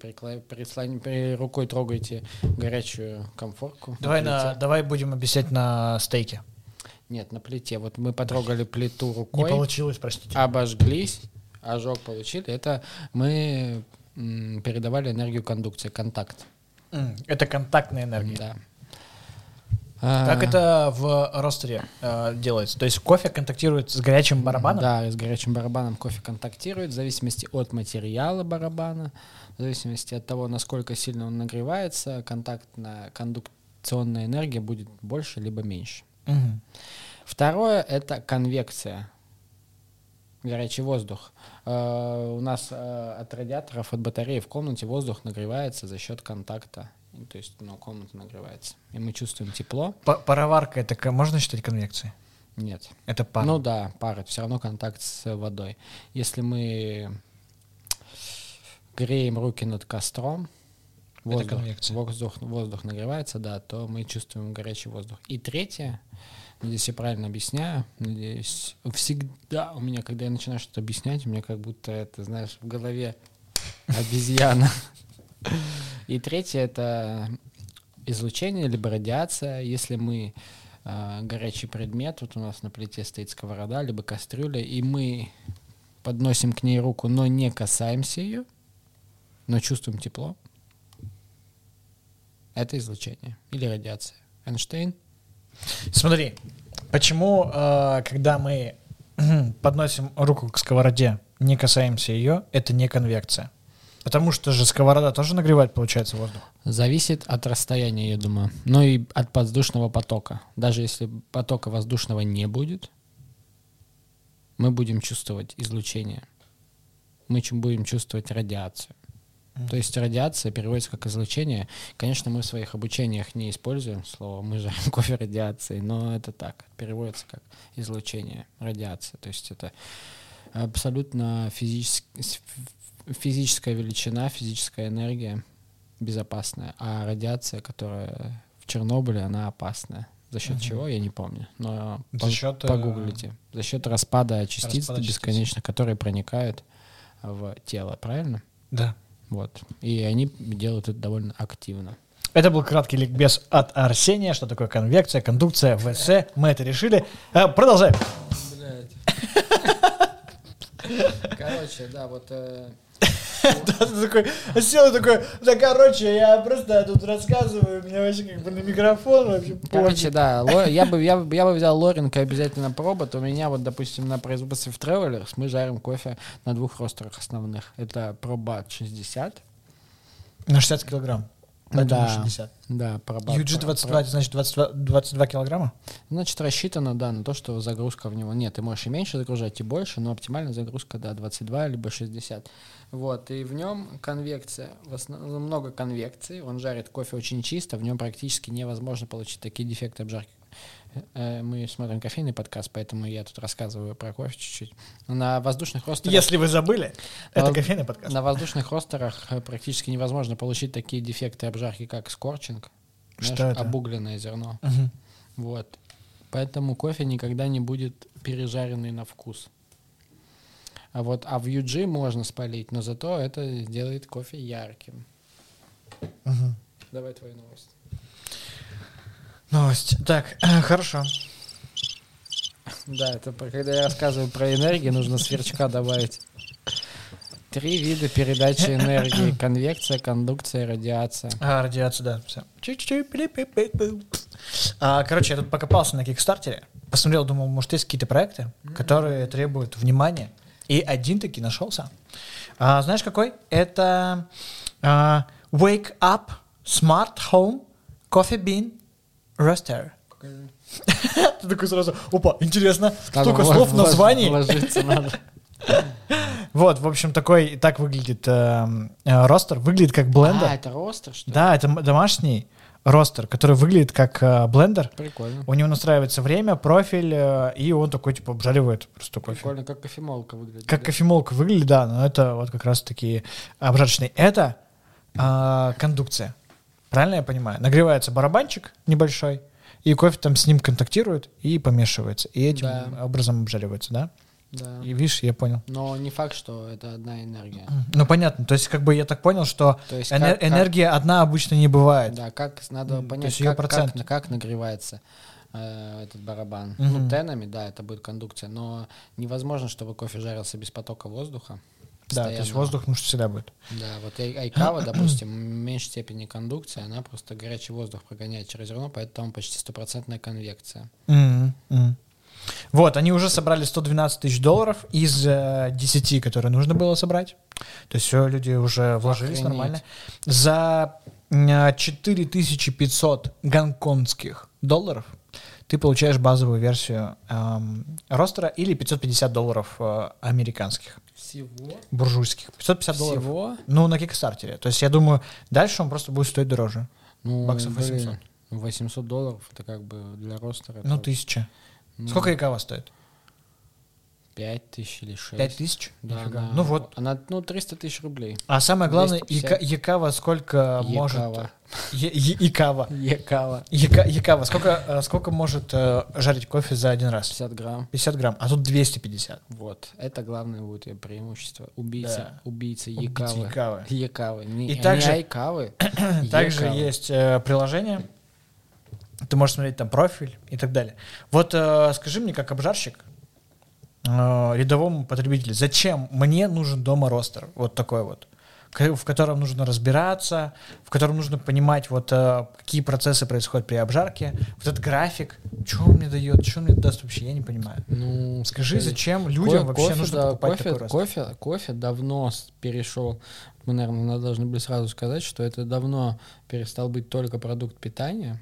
при- рукой трогаете горячую комфорку. Давай, на, плите- давай будем объяснять на стейке. Нет, на плите. Вот мы потрогали плиту Не рукой, получилось, простите. обожглись, ожог получили. Это мы передавали энергию кондукции, контакт. Это контактная энергия. Да. Как А, это в ростере э, делается? То есть кофе контактирует с горячим барабаном? Да, с горячим барабаном кофе контактирует в зависимости от материала барабана, в зависимости от того, насколько сильно он нагревается, контактная кондукционная энергия будет больше либо меньше. Мгм. Второе — это конвекция. Горячий воздух. Э, у нас э, от радиаторов, от батареи в комнате воздух нагревается за счет контакта. И, То есть, ну, комната нагревается. И мы чувствуем тепло. Пароварка это можно считать конвекцией? Нет. Это пар. Ну да, пар, это все равно контакт с водой. Если мы греем руки над костром, воздух, воздух, воздух нагревается, да, то мы чувствуем горячий воздух. И третье, надеюсь, я правильно объясняю, надеюсь, всегда у меня, когда я начинаю что-то объяснять, у меня как будто это, знаешь, в голове обезьяна. И третье — это излучение либо радиация. Если мы э, горячий предмет, вот у нас на плите стоит сковорода, либо кастрюля, и мы подносим к ней руку, но не касаемся ее, но чувствуем тепло, это излучение или радиация. Эйнштейн? Смотри, почему, э, когда мы подносим руку к сковороде, не касаемся ее, это не конвекция? Потому что же сковорода тоже нагревает, получается, воздух. Зависит от расстояния, я думаю. Ну и от воздушного потока. Даже если потока воздушного не будет, мы будем чувствовать излучение. Мы чу- будем чувствовать радиацию. То есть радиация переводится как излучение. Конечно, мы в своих обучениях не используем слово «мы жарим кофе радиацией», но это так, переводится как излучение, радиация. То есть это абсолютно физически, физическая величина, физическая энергия безопасная, а радиация, которая в Чернобыле, она опасная. За счет Мгм. чего, я не помню. Но За по- счет, э, погуглите. За счет распада частиц распада частиц. бесконечно, которые проникают в тело, правильно? Да. Вот. И они делают это довольно активно. Это был краткий ликбез от Арсения, что такое конвекция, кондукция, ВС. Мы это решили. Э, Продолжаем. Короче, да, вот э, такой, сел такой, да, короче, я просто тут рассказываю, у меня вообще как бы на микрофон вообще Короче, да, я бы, я, бы- я бы взял Лоринка обязательно пробот. У меня вот, допустим, на производстве в Travelers мы жарим кофе на двух ростерах основных. Это ProBat 60. На 60 килограмм. Поэтому Да. 60. Да, ProBat. UG22, это значит 22, 22 килограмма? Значит, рассчитано, да, на то, что загрузка в него нет. Ты можешь и меньше загружать, и больше, но оптимальная загрузка, да, 22 либо 60. Вот, и в нем конвекция, в основном много конвекции, он жарит кофе очень чисто, в нем практически невозможно получить такие дефекты обжарки. Э, Мы смотрим кофейный подкаст, поэтому я тут рассказываю про кофе чуть-чуть. На воздушных ростерах... Если вы забыли, это А, кофейный подкаст. На воздушных ростерах э, практически невозможно получить такие дефекты обжарки, как скорчинг. Что Знаешь, это? Обугленное зерно. Вот. Поэтому кофе никогда не будет пережаренный на вкус. А вот а в UG можно спалить, но зато это сделает кофе ярким. Мгм. Давай твою новость. Новость. Так, э, хорошо. Да, это про- когда я рассказываю про энергию, нужно сверчка добавить. Три вида передачи энергии. Конвекция, кондукция, радиация. А, радиация, да, все. А, короче, я тут покопался на Кикстартере, посмотрел, думал, может, есть какие-то проекты, которые требуют внимания, и один таки нашелся. А, знаешь, какой? Это а, Wake Up Smart Home Coffee Bean Roaster. Ты такой сразу, опа, интересно, столько слов в вла- названии. Вложиться надо. Вот, в общем, такой, так выглядит эм, э, ростер, выглядит как блендер. А, это ростер, что ли? Да, это домашний ростер, который выглядит как э, блендер. Прикольно. У него настраивается время, профиль, э, и он такой, типа, обжаривает просто кофе. Прикольно, как кофемолка выглядит. Как да? кофемолка выглядит, да, но это вот как раз-таки обжарочный. Это а, кондукция. Правильно я понимаю? Нагревается барабанчик небольшой, и кофе там с ним контактирует и помешивается. И этим Да. образом обжаривается, да? Да. И видишь, я понял. Но не факт, что это одна энергия. Ну, понятно. То есть, как бы я так понял, что То есть эне- как- как- энергия одна обычно не бывает. Да, как надо М, то понять, есть её как, как, процент. как нагревается э, этот барабан. Мгм. Ну, тенами, да, это будет кондукция, но невозможно, чтобы кофе жарился без потока воздуха. Да, то есть воздух, ну, что всегда будет. Да, вот ай- айкава, допустим, в меньшей степени кондукция, она просто горячий воздух прогоняет через зерно, поэтому почти стопроцентная конвекция. Мгм. Вот, они уже собрали 112 тысяч долларов из э, 10, которые нужно было собрать. То есть все, люди уже вложились Охренеть. нормально. За э, 4500 гонконгских долларов ты получаешь базовую версию эм, ростера или 550 долларов э, американских, Всего? буржуйских. 550 долларов. Всего? Ну, на Кикстартере. То есть я думаю, дальше он просто будет стоить дороже. Ну, Баксов блин, 800. 800 долларов, это как бы для ростера. Ну, тысяча. ну, Сколько Икава стоит? 5 тысяч или 6. 5 тысяч? Да, Нифига. она- Ну вот. Она, ну, 300 тысяч рублей. А самое главное, 250. Ика- Якава сколько может... Якава. Е- Е- Икава. Екава. Яка- Якава. Сколько, э, сколько может э, жарить кофе за один раз? 50 грамм. 50 грамм, а тут 250. Вот. Это главное будет ее преимущество. Убийца. Да. Убийца Убийца Якавы. Якавы. Якавы. Не, И не также- Айкавы. Также Якавы. есть э, приложение, ты можешь смотреть там профиль и так далее. Вот э, скажи мне, как обжарщик, рядовому потребителю, зачем мне нужен дома ростер? Вот такой вот в котором нужно разбираться, в котором нужно понимать, вот э, какие процессы происходят при обжарке, вот этот график, что он мне дает, что он мне даст вообще, я не понимаю. Ну, Скажи, скажи, зачем людям ко- вообще кофе, нужно да, покупать кофе, такой кофе, кофе давно перешел. Мы, наверное, должны были сразу сказать, что это давно перестал быть только продукт питания.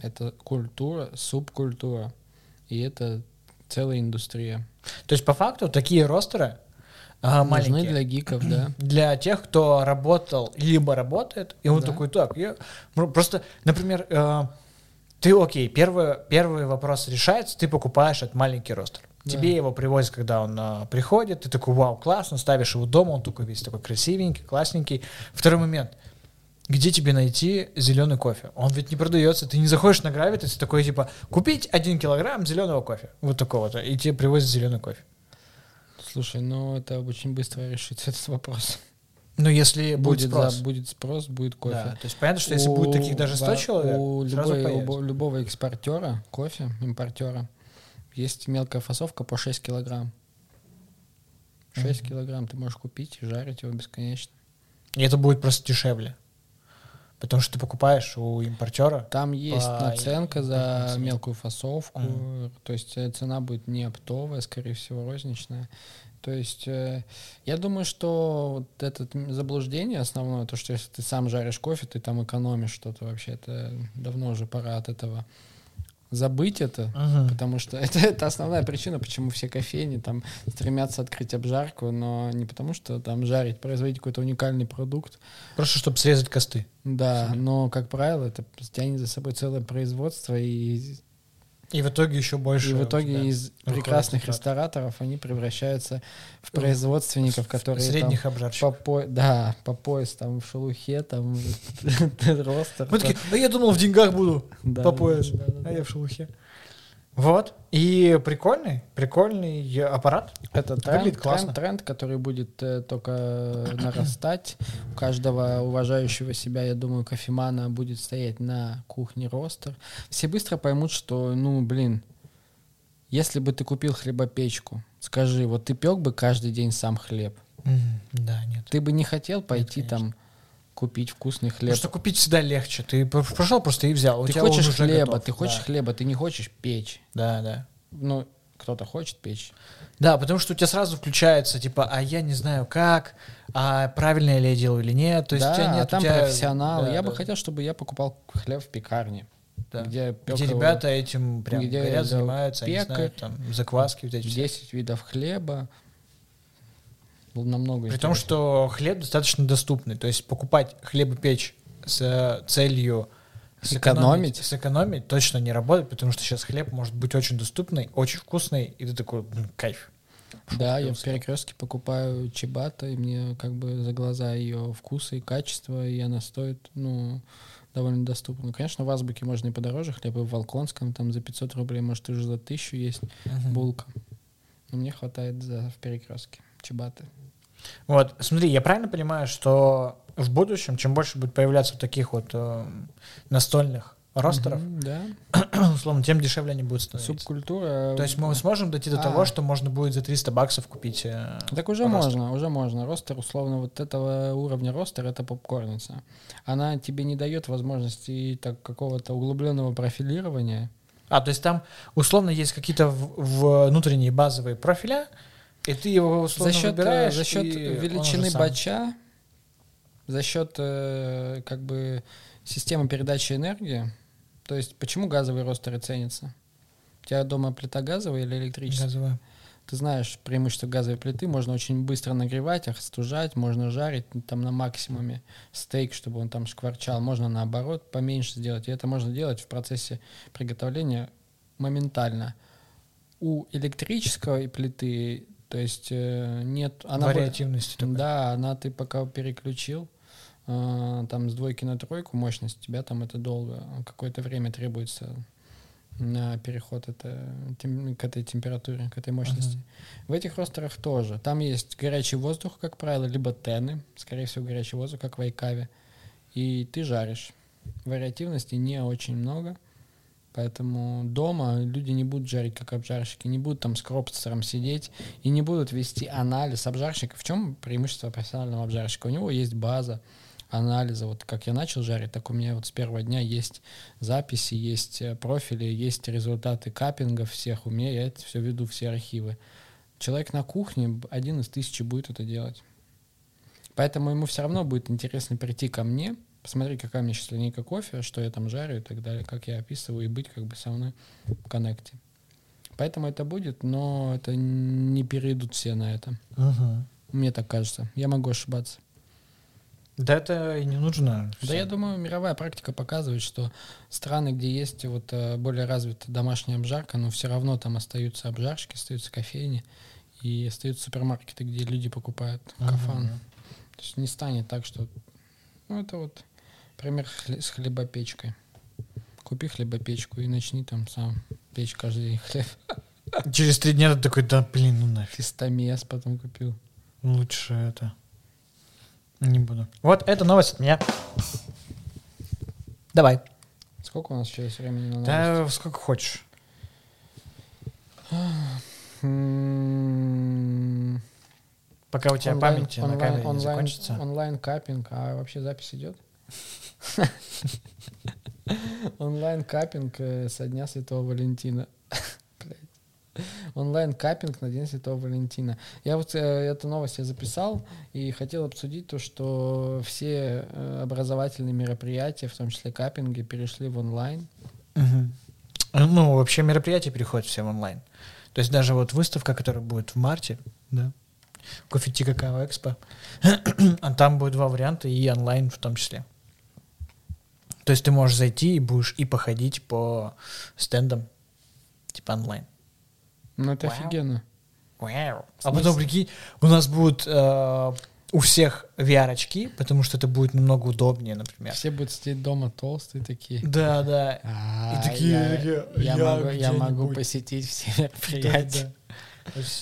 Это культура, субкультура. И это целая индустрия. То есть, по факту, такие ростеры а, Нужны маленькие, для гиков, да. для тех, кто работал, либо работает, и он Да. такой, так, я... просто, например, э, ты, окей, первый, первый вопрос решается, ты покупаешь этот маленький ростер. Да. Тебе его привозят, когда он а, приходит, ты такой, вау, классно, ставишь его дома, он такой весь такой красивенький, классненький. Второй момент, где тебе найти зеленый кофе? Он ведь не продается, ты не заходишь на гравитас, такой типа, купить один килограмм зеленого кофе, вот такого-то, и тебе привозят зеленый кофе. Слушай, ну это очень быстро решится этот вопрос. Ну, если будет, Будет, спрос. за- будет спрос, будет кофе. Да, то есть понятно, что если будет У- таких даже 100 во- человек, у сразу любой- появится. у любого экспортера кофе, импортера, есть мелкая фасовка по 6 килограмм. 6 килограмм ты можешь купить и жарить его бесконечно. И это будет просто дешевле. Потому что ты покупаешь у импортера. Там есть По- наценка за мелкую фасовку, Мгм. то есть э, цена будет не оптовая, скорее всего, розничная. То есть э, я думаю, что вот это заблуждение основное, то, что если ты сам жаришь кофе, ты там экономишь что-то вообще, это давно уже пора от этого забыть это, Мгм. Потому что это, это основная причина, почему все кофейни там стремятся открыть обжарку, но не потому что там жарить, производить какой-то уникальный продукт. Просто чтобы срезать косты. Да, но, как правило, это тянет за собой целое производство, и, И в итоге еще больше. и в итоге из прекрасных рестораторов они превращаются в производственников, которые там Средних по, обжарщиков. по- да, по пояс там в шелухе, там ростер. Мы такие, да я думал, в деньгах буду. По пояс. А я в шелухе. Вот. И прикольный, прикольный аппарат. Это Выглядит тренд, классно. тренд, тренд, который будет э, только нарастать. У каждого уважающего себя, я думаю, кофемана будет стоять на кухне ростер. Все быстро поймут, что, ну, блин, если бы ты купил хлебопечку, скажи, вот ты пек бы каждый день сам хлеб, Да, нет. ты бы не хотел пойти конечно. там купить вкусный Потому хлеб. что купить всегда легче. Ты п- пошел просто и взял. Ты хочешь хлеба, готов. ты хочешь Да. хлеба, ты не хочешь печь. Да, да. Ну, кто-то хочет печь. Да, потому что у тебя сразу включается, типа, а я не знаю как, а правильно ли я делаю или нет. То есть да, у тебя нет... а у там тебя- профессионалы. да, я да, бы хотел, чтобы я покупал хлеб в пекарне. да. где, Где, пёк его ребята этим прям где горят, за- занимаются, они пекарь, знают, там, закваски вот эти все. 10 видов хлеба. Намного При том, что хлеб достаточно доступный. То есть покупать хлебопечь с э, целью Сэкономить? сэкономить точно не работает, потому что сейчас хлеб может быть очень доступный, очень вкусный, и ты такой, «Блин, кайф. Да, я в перекрестке покупаю чебата, и мне как бы за глаза ее вкуса и качество, и она стоит, ну, довольно доступно. Конечно, в Азбуке можно и подороже хлеб, и в Волконском там за 500 рублей, может, уже за 1000 есть булка. Но мне хватает за в перекрестке чебаты. Вот, смотри, я правильно понимаю, что в будущем, чем больше будет появляться таких вот э, настольных ростеров, Мгм, Да. условно, тем дешевле они будут становиться. Субкультура. То есть мы сможем дойти до А. того, что можно будет за 300 баксов купить... э, Так уже ростер? можно, уже можно. Ростер, условно, вот этого уровня ростер это попкорница. Она тебе не дает возможности так какого-то углубленного профилирования. А, то есть там условно есть какие-то внутренние базовые профиля, и ты его условно за счет, э, выбираешь, за счет величины бача, за счет э, как бы системы передачи энергии. То есть почему газовые ростеры ценятся? У тебя дома плита газовая или электрическая? Газовая. Ты знаешь преимущество газовой плиты, можно очень быстро нагревать, остужать, можно жарить там на максимуме стейк, чтобы он там шкварчал, можно наоборот поменьше сделать. И это можно делать в процессе приготовления моментально. У электрической плиты, то есть э, нет... Она будет- Вариативности такой. да, она ты пока переключил, э, там с двойки на тройку мощность, тебя там это долго, какое-то время требуется на переход это, тем- к этой температуре, к этой мощности. В этих ростерах тоже. Там есть горячий воздух, как правило, либо тены, скорее всего, горячий воздух, как в Айкаве. И ты жаришь. Вариативности не очень много. Поэтому дома люди не будут жарить как обжарщики, не будут там с кропцером сидеть и не будут вести анализ обжарщика. В чем преимущество профессионального обжарщика? У него есть база анализа. Вот как я начал жарить, так у меня вот с первого дня есть записи, есть э, профили, есть результаты каппингов всех. У меня я это все веду, все архивы. Человек на кухне, один из тысячи будет это делать. Поэтому ему все равно будет интересно прийти ко мне, посмотреть, какая у меня сейчас линейка кофе, что я там жарю и так далее, как я описываю, и быть как бы со мной в коннекте. Поэтому это будет, но это не перейдут все на это. Мгм. Мне так кажется. Я могу ошибаться. Да это и не нужно. Да, я думаю, мировая практика показывает, что страны, где есть вот э, более развитая домашняя обжарка, но все равно там остаются обжарщики, остаются кофейни и остаются супермаркеты, где люди покупают кафан. Мгм. То есть не станет так, что... Ну, это вот пример хле- с хлебопечкой. Купи хлебопечку и начни там сам печь каждый день хлеб. Через три дня ты такой, да блин, ну нафиг. Фистомес потом купил. Лучше это. Не буду. Вот это новость от меня. Давай. Сколько у нас есть времени на? Да сколько хочешь. М, Пока у тебя Онлайн- память на онлайн- камере не онлайн- закончится. Онлайн каппинг, а вообще запись идет? Онлайн каппинг э, со дня Святого Валентина. Блядь. Онлайн каппинг на День Святого Валентина. Я вот э, эту новость я записал и хотел обсудить то, что все э, образовательные мероприятия, в том числе каппинги, перешли в онлайн. Ну, вообще мероприятия переходят все в онлайн. То есть даже вот выставка, которая будет в марте, да, кофе Ти Какао Экспо, а там будет два варианта, и онлайн в том числе. То есть ты можешь зайти и будешь и походить по стендам, типа онлайн. Ну, это Вау. офигенно. А потом, прикинь, у нас будут э, у всех VR-очки, потому что это будет намного удобнее, например. Все будут сидеть дома толстые такие. Да, да. А, такие, я, такие, я я могу, я могу посетить все мероприятия. Да, да.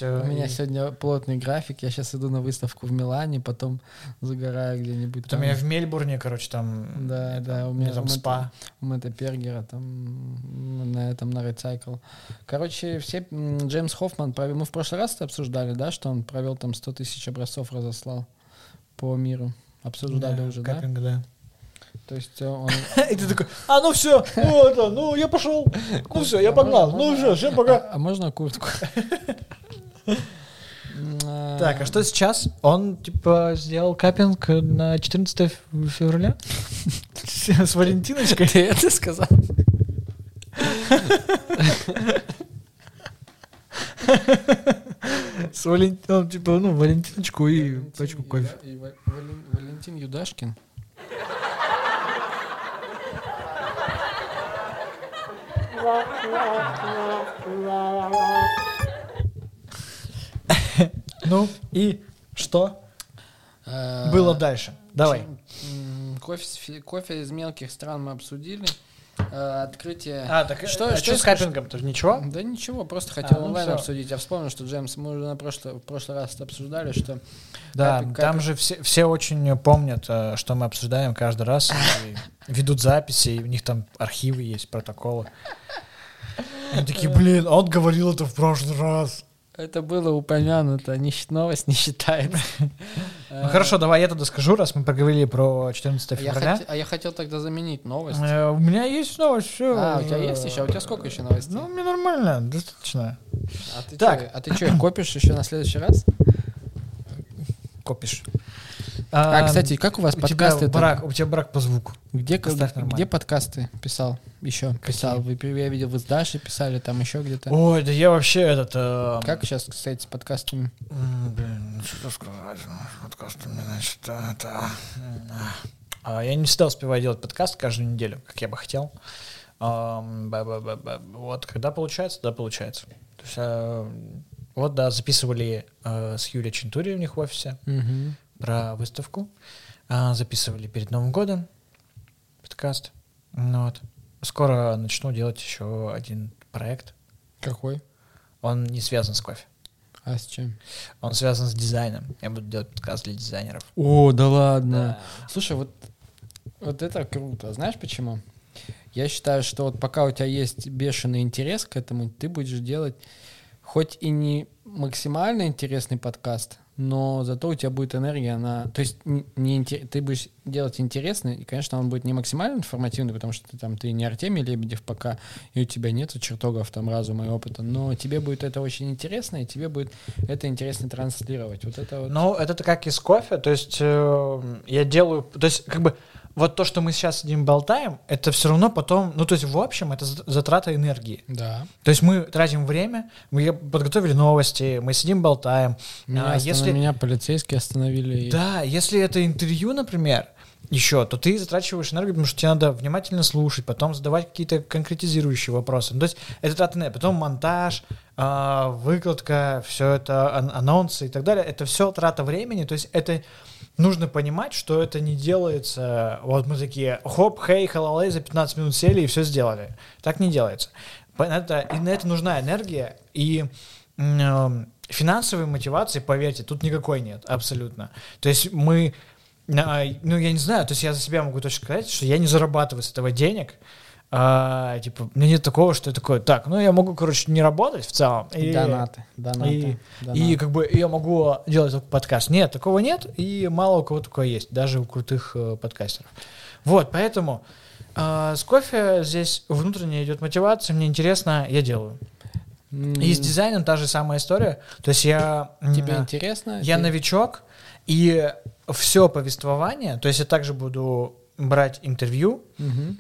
Э, У меня и сегодня плотный график. Я сейчас иду на выставку в Милане, потом загораю где-нибудь. Потом там. я в Мельбурне, короче, там... Да, это, да, у у меня там там спа. У Мэтта Пергера там на этом, на Recycle. Короче, все... Джеймс Хоффман, провел- мы в прошлый раз это обсуждали, да, что он провел там 100 тысяч образцов разослал по миру. Обсуждали Да, уже, да? каппинг, да. То есть э, он... И ты такой, а ну все, ну это, ну я пошел, ну все, я погнал, ну все, всем пока. А, а можно куртку? Так, а что сейчас? Он, типа, сделал каппинг на 14 февраля? С Валентиночкой? Ты это сказал? С Валентином, типа, ну, Валентиночку и пачку кофе. Валентин Юдашкин. Ну, и что было дальше? Давай. кофе из мелких стран мы обсудили. Э, Открытие... А, так Что- что, что с скажешь? каппингом? Тоже ничего? Да ничего, просто хотел ну онлайн всё. обсудить. Я вспомнил, что Джеймс, мы уже на прошлый, в прошлый раз обсуждали, что Да, Каппинг, там каппинг. же все, все очень помнят, э, что мы обсуждаем каждый раз, ведут записи, и у них там архивы есть, протоколы. Они такие, блин, а он говорил это в прошлый раз. Это было упомянуто, не, щ- новость не считается. Ну хорошо, давай я тогда скажу, раз мы поговорили про 14 А февраля. а я хотел тогда заменить новость. Э, У меня есть новость, все. А, у тебя есть еще? А у тебя сколько еще новостей? Ну, мне нормально, достаточно. А ты так. а ты что, их копишь еще на следующий раз? Копишь. А, кстати, как у вас у тебя подкасты? там? брак, у тебя брак по звуку. Где, где подкасты писал? Еще писал. Вы, я видел, вы с Дашей писали, там еще где-то. Ой, да я вообще этот... э, Как сейчас, кстати, с подкастами? Блин, ну что сказать, ну, подкаст у меня, значит, это... а, Я не всегда успеваю делать подкаст каждую неделю, как я бы хотел. Вот, когда получается, да, получается. То есть, э, вот, да, записывали э, с Юлией Чентури у них в офисе Мгм. Про выставку. А, Записывали перед Новым годом подкаст. Ну Вот. Скоро начну делать еще один проект. Какой? Он не связан с кофе. А с чем? Он связан с дизайном. Я буду делать подкаст для дизайнеров. О, да ладно. Да. Слушай, вот, вот это круто. Знаешь почему? Я считаю, что вот пока у тебя есть бешеный интерес к этому, ты будешь делать хоть и не максимально интересный подкаст, но зато у тебя будет энергия на... То есть не, ты будешь делать интересный, и, конечно, он будет не максимально информативный, потому что ты, там, ты не Артемий Лебедев пока, и у тебя нет чертогов там разума и опыта, но тебе будет это очень интересно, и тебе будет это интересно транслировать. Вот это вот... Ну, это как и с кофе. То есть э, я делаю... То есть как бы вот то, что мы сейчас сидим болтаем, это все равно потом... Ну, то есть в общем это за- затрата энергии. Да. То есть мы тратим время, мы подготовили новости, мы сидим болтаем. Меня, А останов- если- меня полицейские остановили. Да, если это интервью, например, еще, то ты затрачиваешь энергию, потому что тебе надо внимательно слушать, потом задавать какие-то конкретизирующие вопросы. Ну, то есть это трата энергии. Потом монтаж, а, выкладка, все это, ан- анонсы и так далее. Это все трата времени. То есть это нужно понимать, что это не делается. Вот мы такие, хоп, хей, халалей, за 15 минут сели и все сделали. Так не делается. Это, и на это нужна энергия. И эм, финансовой мотивации, поверьте, тут никакой нет, абсолютно. То есть мы, а, ну, я не знаю, то есть я за себя могу точно сказать, что я не зарабатываю с этого денег, А, типа, у меня нет такого, что я такой, так, ну я могу, короче, не работать в целом. И, Донаты, донаты, и, донаты. и как бы я могу делать только подкаст. Нет, такого нет, и мало у кого такое есть, даже у крутых э, подкастеров. Вот, поэтому э, с кофе здесь внутренне идет мотивация, мне интересно, я делаю. И с дизайном та же самая история. То есть я... Тебе интересно? я Ты- новичок, и все повествование, то есть я также буду брать интервью, м,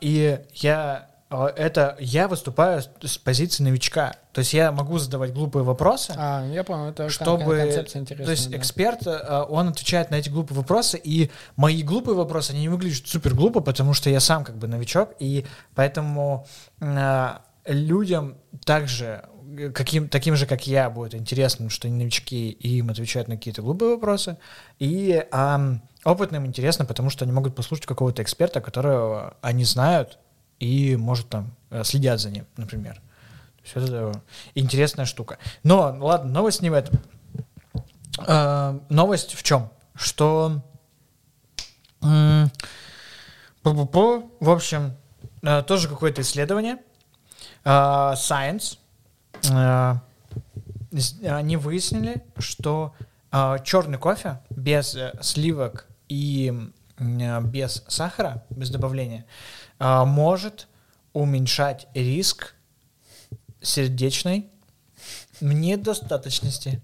и я а, это я выступаю с- позиции новичка. То есть я могу задавать глупые вопросы, А, я понял, это чтобы... концепция интересная. То есть да. эксперт, э, он отвечает на эти глупые вопросы, и мои глупые вопросы, они не выглядят супер глупо, потому что я сам как бы новичок, и поэтому э, людям также, э, каким, таким же, как я, будет интересно, что они новички, и им отвечают на какие-то глупые вопросы, и ам, опытным интересно, потому что они могут послушать какого-то эксперта, которого они знают, и, может, там, э, следят за ним, например. То есть это интересная штука. Но, ладно, новость не в этом. Э, новость в чем? Что пу-пу-пу, в общем, э, тоже какое-то исследование. э, Science. э, Они выяснили, что черный кофе без э, сливок и э, без сахара, без добавления, э, может уменьшать риск сердечной недостаточности.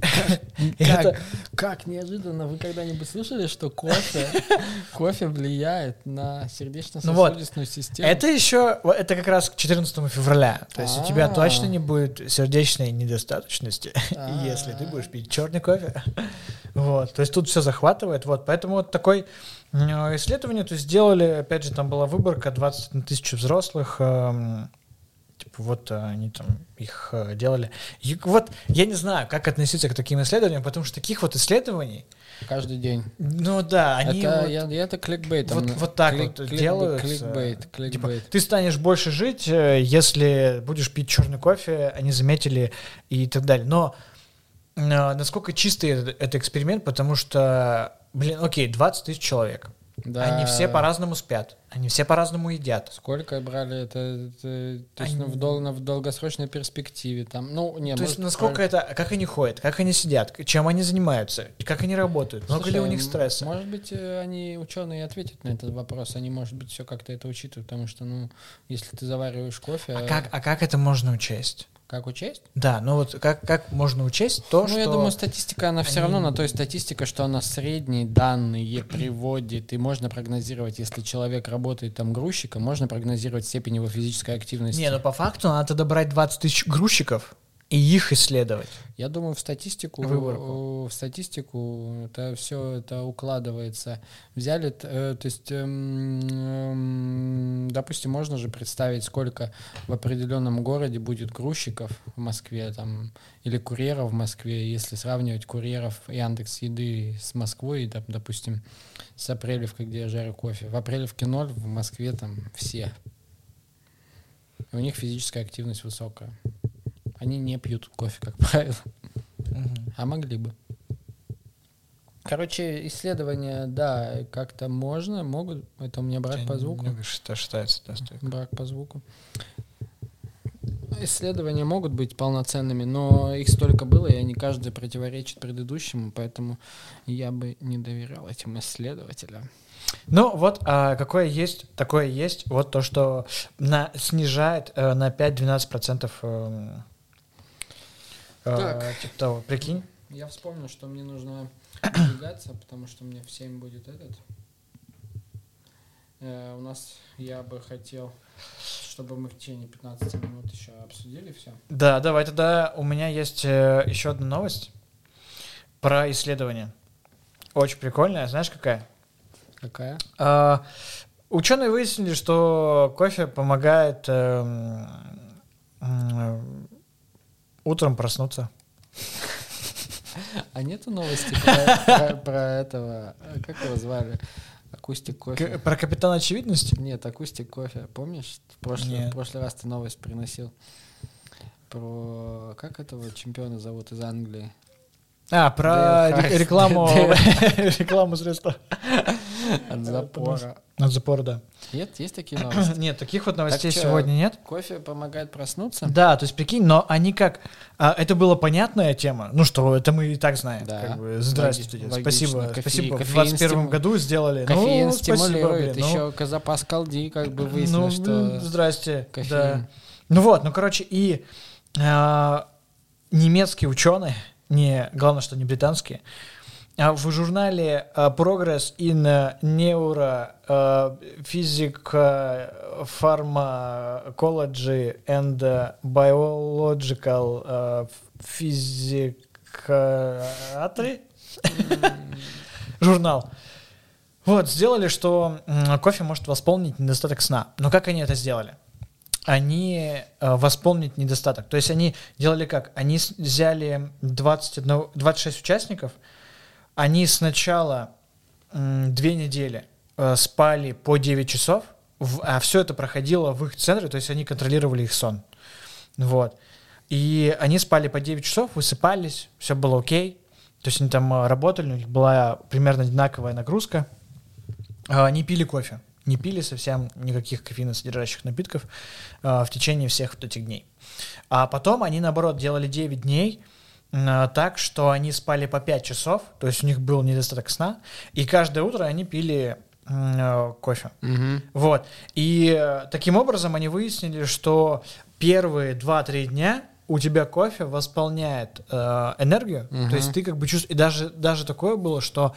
Как, Это- как неожиданно, вы когда-нибудь слышали, что кофе, кофе влияет на Ну вот, сердечно-сосудистую систему? Это еще, это как раз к 14 февраля. То есть у тебя А. точно не будет сердечной недостаточности, А. если ты будешь пить черный кофе. Вот, то есть тут все захватывает. Вот, поэтому вот такое исследование, то есть сделали, опять же, там была выборка 21 тысяч взрослых, эм, вот э, они там их э, делали. И вот я не знаю, как относиться к таким исследованиям, потому что таких вот исследований, Каждый день. ну да, они это, вот- я, я это кликбейт. вот, вот так вот делают. Кликбейт, Типа, кликбейт. ты станешь больше жить, э, если будешь пить черный кофе, они заметили и так далее. Но насколько чистый это, это эксперимент, потому что, блин, окей, 20 тысяч человек. Да. Они все по-разному спят, они все по-разному едят. Сколько брали это, это- то есть ну, в, Они- дол- на- в долгосрочной перспективе там, ну не, То есть может, насколько про- это, как они ходят, как они сидят, чем они занимаются, как они работают, много ли Слушай, у них стресса. Может быть, э, они ученые ответят на этот вопрос, они, может быть, все как-то это учитывают, потому что, ну, если ты завариваешь кофе, А как, а как это можно учесть? Как учесть? Да, ну вот как, как можно учесть то, ну, что... я думаю, статистика, она все они- равно на той статистике, что она средние данные приводит, и можно прогнозировать, если человек работает там грузчиком, можно прогнозировать степень его физической активности. Не, ну по факту надо тогда брать 20 тысяч грузчиков и их исследовать. Я думаю, в статистику, Выборку. э, в статистику это все это укладывается. Взяли, э, то есть, эм, эм, допустим, можно же представить, сколько в определенном городе будет грузчиков в Москве, там, или курьеров в Москве, если сравнивать курьеров Яндекс Еды с Москвой, и, доп- допустим, с Апрелевкой, где я жарю кофе. В Апрелевке ноль, в Москве там все. И у них физическая активность высокая. Они не пьют кофе, как правило. А могли бы. Короче, исследования, да, как-то можно, могут. Это у меня брак по звуку. Счита- считается, да, стойка. Брак по звуку. Исследования могут быть полноценными, но их столько было, и они каждый противоречит предыдущему, поэтому я бы не доверял этим исследователям. Ну вот а, какое есть, такое есть, вот то, что на, снижает э, на 5-12% эм, э, Так. типа того, прикинь. Я вспомнил, что мне нужно двигаться, потому что мне в 7 будет этот. Э, у нас я бы хотел, чтобы мы в течение 15 минут еще обсудили все. Да, давай тогда у меня есть э, еще одна новость про исследование. Очень прикольная, знаешь какая? Какая? А, ученые выяснили, что кофе помогает эм, м, утром проснуться. А нету новости про, этого, э, как его звали? Акустик кофе. про капитана очевидности? Нет, акустик кофе. Помнишь? В прошлый, в прошлый раз ты новость приносил. Про... Как этого чемпиона зовут из Англии? А, про рекламу, рекламу средства. От запора. От запора, да. Нет, есть такие новости? Нет, таких вот новостей чё, сегодня нет. Кофе помогает проснуться? Да, то есть прикинь, но они как... а, это была понятная тема, ну что, это мы и так знаем. Да. Как бы, здравствуйте, Логи- спасибо, логично. Кофе- спасибо. В кофеин 21 стиму- году сделали. Кофеин ну, спасибо, стимулирует. ну, Еще запас колди, как бы ну, выяснилось, блин, что здрасте. кофеин. Да. Ну вот, ну короче, и а, немецкие ученые, не, главное, что не британские, в журнале а, Progress in Neuro а, Physic Pharmacology and Biological а, Physiatry журнал. Вот, сделали, что кофе может восполнить недостаток сна. Но как они это сделали? Они э, восполнить недостаток. То есть они делали как? Они взяли 21, 26 участников, они сначала две недели э, спали по 9 часов, а все это проходило в их центре, то есть они контролировали их сон. Вот. И они спали по 9 часов, высыпались, все было окей. То есть они там э, работали, у них была примерно одинаковая нагрузка. А, Они пили кофе, не пили совсем никаких кофеиносодержащих напитков а, в течение всех вот этих дней. А потом они, наоборот, делали 9 дней так, что они спали по 5 часов, то есть у них был недостаток сна, и каждое утро они пили э, кофе. Мгм. Вот. И э, таким образом они выяснили, что первые 2-3 дня у тебя кофе восполняет э, энергию. Мгм. То есть ты как бы чувствуешь... И даже, даже такое было, что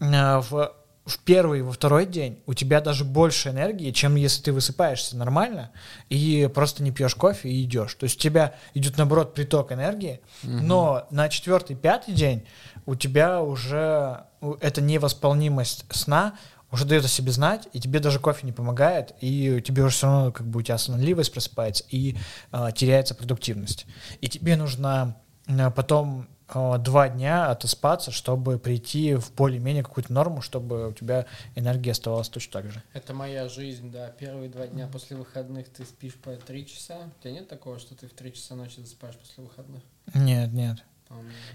э, в, в первый и во второй день у тебя даже больше энергии, чем если ты высыпаешься нормально и просто не пьешь кофе и идешь. То есть у тебя идет, наоборот, приток энергии, но на четвертый, пятый день у тебя уже эта невосполнимость сна уже дает о себе знать, и тебе даже кофе не помогает, и тебе уже все равно как бы у тебя сонливость просыпается, и а, теряется продуктивность. И тебе нужно а, потом два дня отоспаться, чтобы прийти в более-менее какую-то норму, чтобы у тебя энергия оставалась точно так же. Это моя жизнь, да. Первые два дня после выходных ты спишь по три часа. У тебя нет такого, что ты в три часа ночи засыпаешь после выходных? Нет, нет.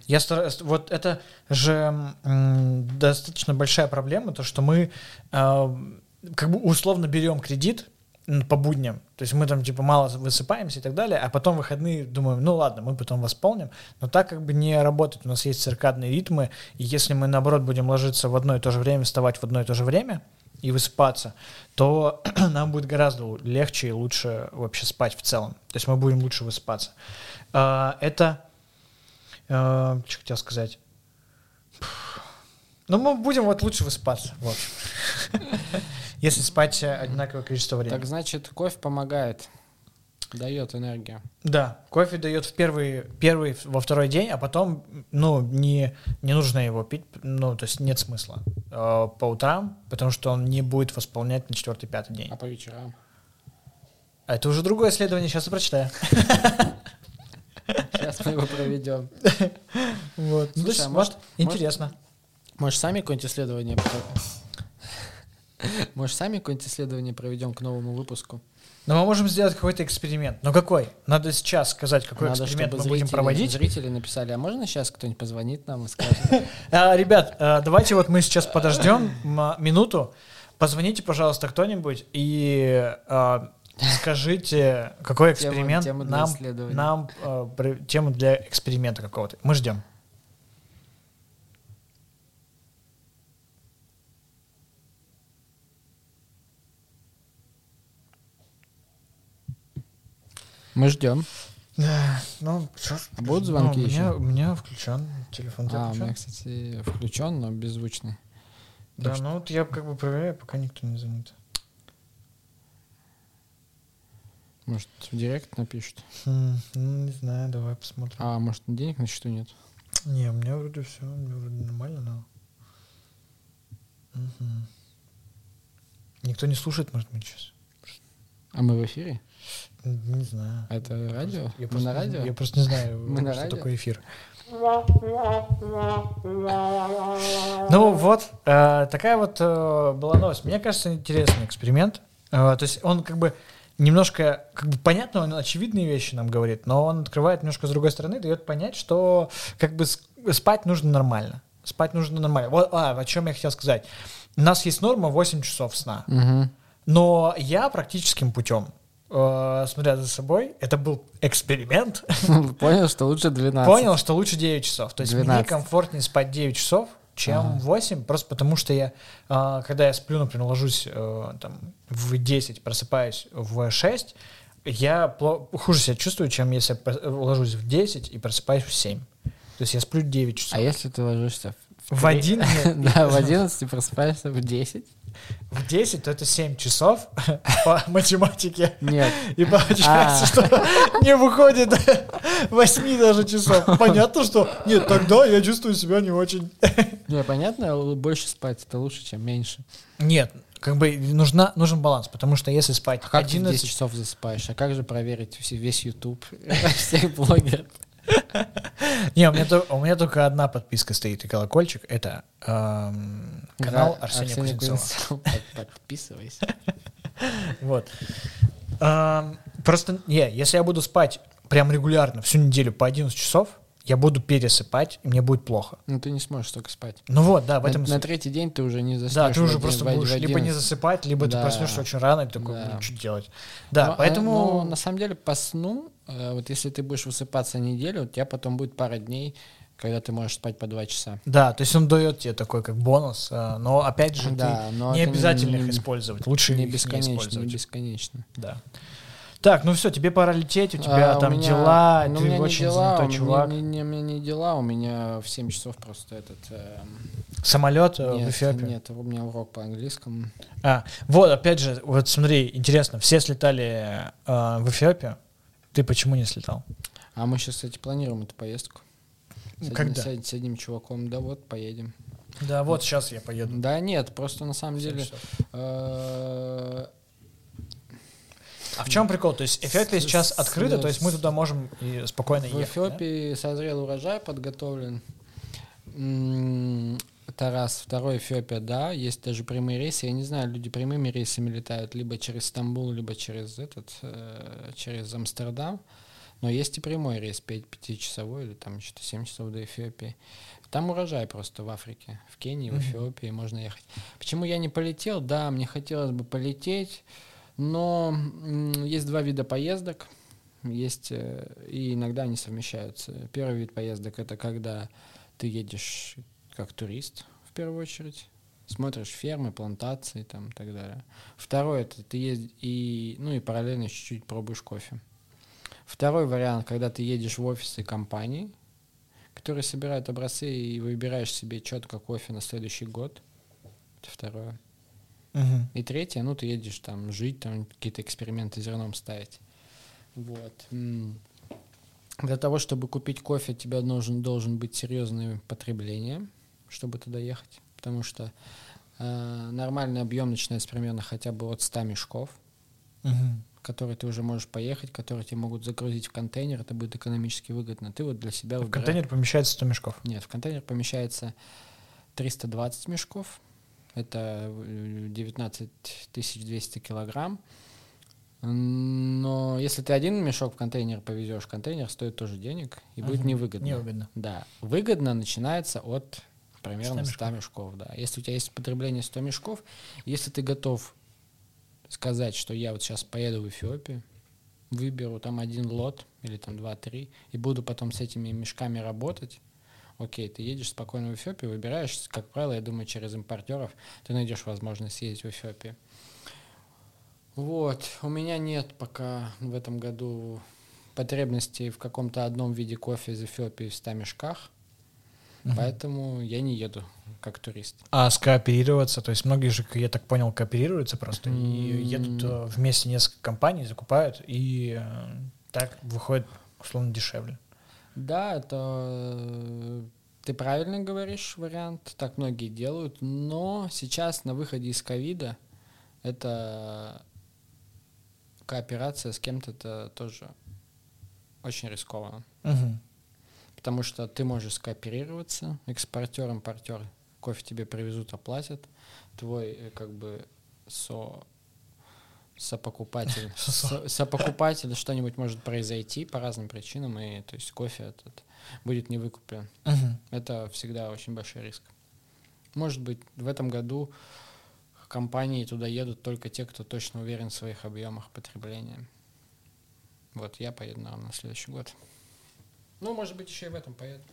Я стараюсь, вот это же м, достаточно большая проблема, то что мы э, как бы условно берем кредит по будням, то есть мы там типа мало высыпаемся и так далее, а потом выходные думаем, ну ладно, мы потом восполним, но так как бы не работает, у нас есть циркадные ритмы, и если мы наоборот будем ложиться в одно и то же время, вставать в одно и то же время и высыпаться, то нам будет гораздо легче и лучше вообще спать в целом, то есть мы будем лучше высыпаться. А, Это Э, Что хотел сказать? Ну, мы будем вот лучше выспаться. Вот. Если спать э, одинаковое количество времени. Так значит, кофе помогает, дает энергию. Да, кофе дает в первый, первый, во второй день, а потом, ну, не, не нужно его пить, ну, то есть нет смысла э, по утрам, потому что он не будет восполнять на четвертый, пятый день. А по вечерам? А это уже другое исследование, сейчас я прочитаю. Сейчас мы его проведем. Вот. Слушай, а может- интересно. Может, сами какое-нибудь исследование Может, сами какое-нибудь исследование проведем к новому выпуску? Но мы можем сделать какой-то эксперимент. Но какой? Надо сейчас сказать, какой Надо, эксперимент мы будем зрители- проводить. Зрители написали, а можно сейчас кто-нибудь позвонит нам и скажет? А, ребят, а, давайте вот мы сейчас подождем минуту. Позвоните, пожалуйста, кто-нибудь и а, скажите, какой эксперимент нам, тему для эксперимента какого-то. Мы ждем. Мы ждем. Ну, ж, А будут ну, звонки у меня, еще? у меня включен телефон. А, у меня, кстати, включен, но беззвучный. Да, так что- ну вот я как бы проверяю, пока никто не звонит. Может, в директ напишут. Хм, ну, не знаю, давай посмотрим. А, может, денег на счету нет? Не, у меня вроде все, у меня вроде нормально, но... Мгм. Никто не слушает, может быть, сейчас? А мы в эфире? Не знаю. Это радио? Я Мы просто, на радио? Я просто не знаю, Мы на что радио? такое эфир. Ну вот, э, такая вот э, была новость. Мне кажется, интересный эксперимент. Э, то есть он как бы немножко, как бы понятно, он очевидные вещи нам говорит, но он открывает немножко с другой стороны, дает понять, что как бы спать нужно нормально. Спать нужно нормально. Вот, а, о чем я хотел сказать. У нас есть норма 8 часов сна. Мгм. Но я практическим путем, э, смотря за собой, это был эксперимент, Понял, что лучше 12. понял, что лучше 9 часов. То есть мне 12. комфортнее спать 9 часов, чем Ага. 8, просто потому что я, а, когда я сплю, например, ложусь э, там, в 10, просыпаюсь в 6, я хуже себя чувствую, чем если я ложусь в 10 и просыпаюсь в 7. То есть я сплю 9 часов. А если ты ложишься в... В три- 1 Да, в 11 просыпаешься в 10? В 10, то это 7 часов по математике. Нет. И получается, А. что не выходит 8 даже часов. Понятно, что нет, тогда я чувствую себя не очень. Не, понятно, больше спать это лучше, чем меньше. Нет, как бы нужна, нужен баланс, потому что если спать А как ты в 10 11... часов засыпаешь? А как же проверить все- весь YouTube, всех блогеров? Не, у меня, то- у меня только одна подписка стоит и колокольчик. Это эм, канал Да, Арсения Кузнецова. Кузнецов. Под- Подписывайся. Вот. Эм, Просто, не, если я буду спать прям регулярно всю неделю по 11 часов, я буду пересыпать, и мне будет плохо. Ну ты не сможешь столько спать. Ну вот, да, в На, этом на третий день ты уже не заснешь. Да, ты уже просто будешь либо не 11. засыпать, либо ты Да. проснешься очень рано, и ты такой, Да. что делать? Да, Ну, а, поэтому... ну, на самом деле по сну, э, вот если ты будешь высыпаться неделю, у тебя потом будет пара дней, когда ты можешь спать по два часа. Да, то есть он дает тебе такой как бонус, а, но опять же Да, ты но не обязательно их не- использовать, лучше Не их не бесконечно, не использовать. бесконечно. Да. Так, ну все, тебе пора лететь, у тебя А, у там меня- дела, ну, у ты меня очень дела, занятой у меня чувак. Не, не- у меня не дела, у меня в 7 часов просто этот... эм, Самолет э, в нет, Эфиопию. нет, у меня урок по английскому. А, вот, опять же, вот смотри, интересно, все слетали э, в Эфиопию, ты почему не слетал? А мы сейчас, кстати, планируем эту поездку. С одним- Когда? С, с одним чуваком, да вот, поедем. Да, вот сейчас я поеду. Да нет, просто на самом в деле... А в чем прикол? То есть Эфиопия С- сейчас с- открыта, то есть мы туда можем и спокойно В ехать. да? Эфиопии созрел урожай, подготовлен. Это раз. Второй Эфиопия, да, есть даже прямые рейсы. Я не знаю, люди прямыми рейсами летают либо через Стамбул, либо через этот, э, через Амстердам. Но есть и прямой рейс, 5 пятичасовой или там что-то 7 часов до Эфиопии. Там урожай просто в Африке, в Кении, в. Эфиопии можно ехать. Почему я не полетел? Да, мне хотелось бы полететь, но есть два вида поездок. Есть, э, и иногда они совмещаются. Первый вид поездок это когда ты едешь как турист, в первую очередь, смотришь фермы, плантации там и так далее. Второй это ты ездишь и, ну и параллельно чуть-чуть пробуешь кофе. Второй вариант, когда ты едешь в офисы компаний, которые собирают образцы и выбираешь себе четко кофе на следующий год. Это второе. Мгм. И третье, ну, ты едешь там жить, там какие-то эксперименты зерном ставить. Вот. Для того, чтобы купить кофе, тебе должен, должен быть серьезное потребление, чтобы туда ехать. Потому что э, нормальный объем начинается примерно хотя бы от 100 мешков, Мгм. которые ты уже можешь поехать, которые тебе могут загрузить в контейнер, это будет экономически выгодно. Ты вот для себя В выбираешь- контейнер помещается 100 мешков. нет, в контейнер помещается 320 мешков. Это э, 19 200 килограмм. Но если ты один мешок в контейнер повезешь, контейнер стоит тоже денег и будет Мгм. невыгодно. Невыгодно. Да, выгодно начинается от примерно 100 100 мешков. да. Если у тебя есть потребление 100 мешков, если ты готов сказать, что я вот сейчас поеду в Эфиопию, выберу там один лот или там два-три и буду потом с этими мешками работать, окей, ты едешь спокойно в Эфиопию, выбираешь, как правило, я думаю, через импортеров ты найдешь возможность съездить в Эфиопию. Вот, у меня нет пока в этом году потребности в каком-то одном виде кофе из Эфиопии в 100 мешках, Мгм. поэтому я не еду как турист. А скооперироваться, то есть многие же, я так понял, кооперируются просто и едут э, вместе несколько компаний, закупают, и э, так выходит условно дешевле. Да, это э, ты правильно говоришь вариант, так многие делают, но сейчас на выходе из ковида это кооперация с кем-то это тоже очень рискованно. Мгм. Потому что ты можешь скооперироваться, экспортер, импортер, кофе тебе привезут, оплатят, твой э, как бы со сопокупатель, со- сопокупатель что-нибудь может произойти по разным причинам, и то есть кофе этот будет не выкуплен. Мгм. Это всегда очень большой риск. Может быть, в этом году компании туда едут только те, кто точно уверен в своих объемах потребления. Вот я поеду, наверное, на следующий год. Ну, может быть, еще и в этом поеду.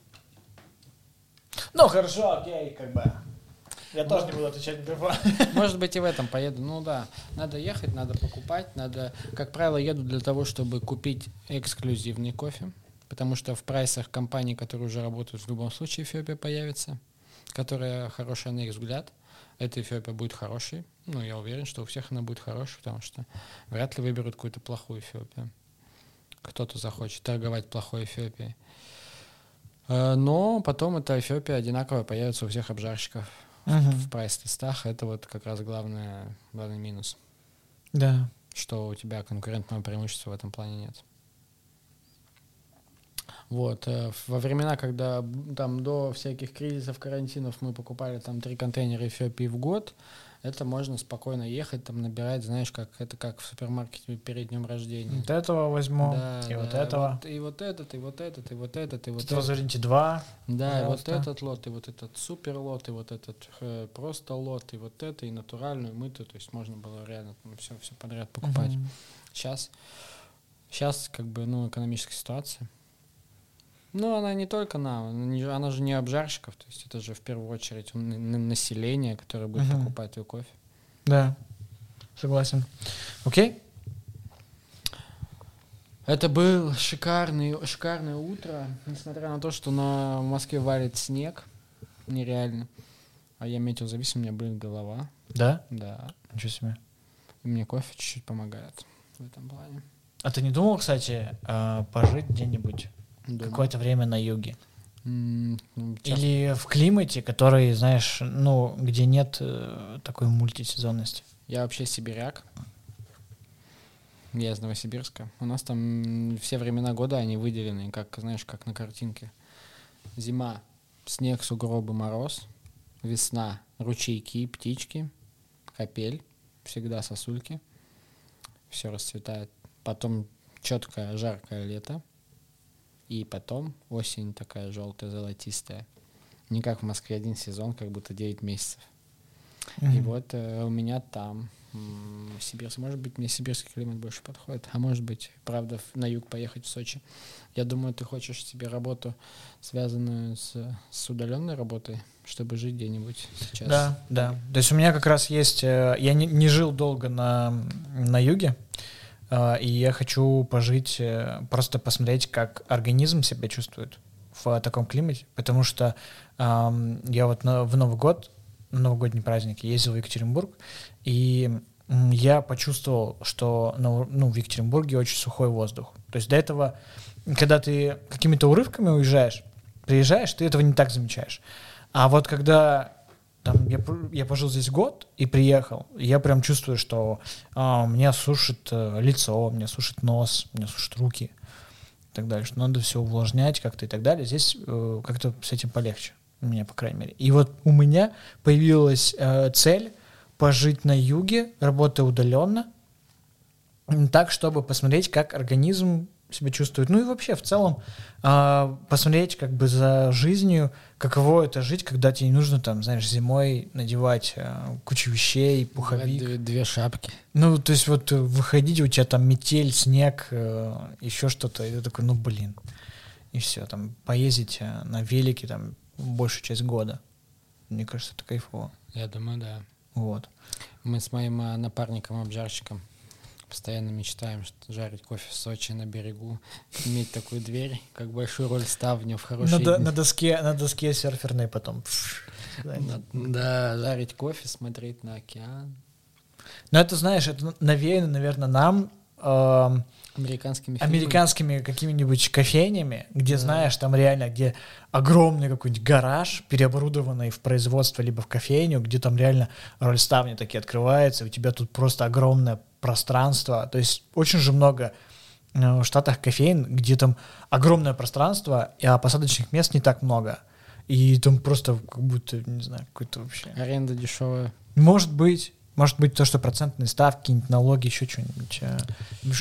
Ну, хорошо, окей, как бы. Я тоже не буду отвечать на телефон. Может быть, и в этом поеду. Ну да, надо ехать, надо покупать, надо, как правило, еду для того, чтобы купить эксклюзивный кофе, потому что в прайсах компаний, которые уже работают, в любом случае Эфиопия появится, которая хорошая на их взгляд. Эта Эфиопия будет хорошей. Ну, я уверен, что у всех она будет хорошей, потому что вряд ли выберут какую-то плохую Эфиопию. Кто-то захочет торговать плохой Эфиопией. Э, но потом эта Эфиопия одинаково появится у всех обжарщиков Мгм. в прайс-листах. Это вот как раз главное, главный минус, Да. что у тебя конкурентного преимущества в этом плане нет. Вот. э, Во времена, когда там до всяких кризисов, карантинов мы покупали там три контейнера Эфиопии в год, это можно спокойно ехать, там набирать, знаешь, как это как в супермаркете перед днем рождения. Вот этого возьму, Да, и вот да, этого. вот- и вот этот, и вот этот, и вот этот, и вот Вот этот. зарите два. Да, и вот этот лот, и вот этот супер лот, и вот этот э, просто лот, и вот это, и натуральную, мытую. То есть можно было реально все, все подряд покупать. Мгм. Сейчас, сейчас как бы, ну, экономическая ситуация. Ну, она не только нам, она, же не обжарщиков, то есть это же в первую очередь население, которое будет Мгм. покупать твой кофе. Да. Согласен. Окей? Это был шикарный, шикарное утро, несмотря на то, что на Москве валит снег, нереально. А я метеозависим, у меня болит голова, Да? да. Ничего себе. И мне кофе чуть-чуть помогает в этом плане. А ты не думал, кстати, э, пожить где-нибудь Дома. какое-то время на юге? Ну, часто- Или в климате, который, знаешь, ну, где нет э, такой мультисезонности? Я вообще сибиряк. Я из Новосибирска. У нас там все времена года они выделены, как, знаешь, как на картинке. Зима, снег, сугробы, мороз. Весна, ручейки, птички. Капель, всегда сосульки. Все расцветает. Потом четкое, жаркое лето. И потом осень такая желтая, золотистая. Не как в Москве один сезон, как будто 9 месяцев. И Мгм. вот э, у меня там м, Сибирск. Может быть, мне сибирский климат больше подходит. А может быть, правда, на юг поехать в Сочи. Я думаю, ты хочешь себе работу, связанную с, с удаленной работой, чтобы жить где-нибудь сейчас. Да, да. То есть у меня как раз есть... э, Я не, не жил долго на, на юге, и я хочу пожить, э, просто посмотреть, как организм себя чувствует в таком климате, потому что я вот в Новый год, новогодний праздник ездил в Екатеринбург, и я почувствовал, что ну, в Екатеринбурге очень сухой воздух. То есть до этого, когда ты какими-то урывками уезжаешь, приезжаешь, ты этого не так замечаешь. А вот когда там, я, я пожил здесь год и приехал, я прям чувствую, что а, меня сушит э, лицо, меня сушит нос, меня сушат руки и так далее, что надо все увлажнять как-то и так далее. Здесь э, как-то с этим полегче, у меня, по крайней мере. И вот у меня появилась э, цель пожить на юге, работая удаленно, так, чтобы посмотреть, как организм себя чувствует. Ну и вообще, в целом, а, посмотреть как бы за жизнью, каково это жить, когда тебе не нужно там, знаешь, зимой надевать а, кучу вещей, пуховик. Две, две шапки. Ну, то есть вот э, выходить, у тебя там метель, снег, э, еще что-то, и ты такой, ну, блин. И все, там, поездить э, на велике там большую часть года. Мне кажется, это кайфово. Я думаю, да. Вот. Мы с моим э, напарником-обжарщиком постоянно мечтаем что жарить кофе в Сочи на берегу, иметь такую дверь, как большую роль ставню в На, хорошие до- на доске, на доске серферной потом. На- Да, жарить кофе, смотреть на океан. Но это, знаешь, это навеяно, наверное, нам эм, Американскими фильмами. американскими какими-нибудь кофейнями, где, Да. знаешь, там реально, где огромный какой-нибудь гараж, переоборудованный в производство, либо в кофейню, где там реально рольставни такие открываются, у тебя тут просто огромное пространство. То есть очень же много э, в Штатах кофеин, где там огромное пространство, а посадочных мест не так много. И там просто как будто, не знаю, какой-то вообще... Аренда дешевая. Может быть. Может быть то, что процентные ставки, налоги, еще что-нибудь. э.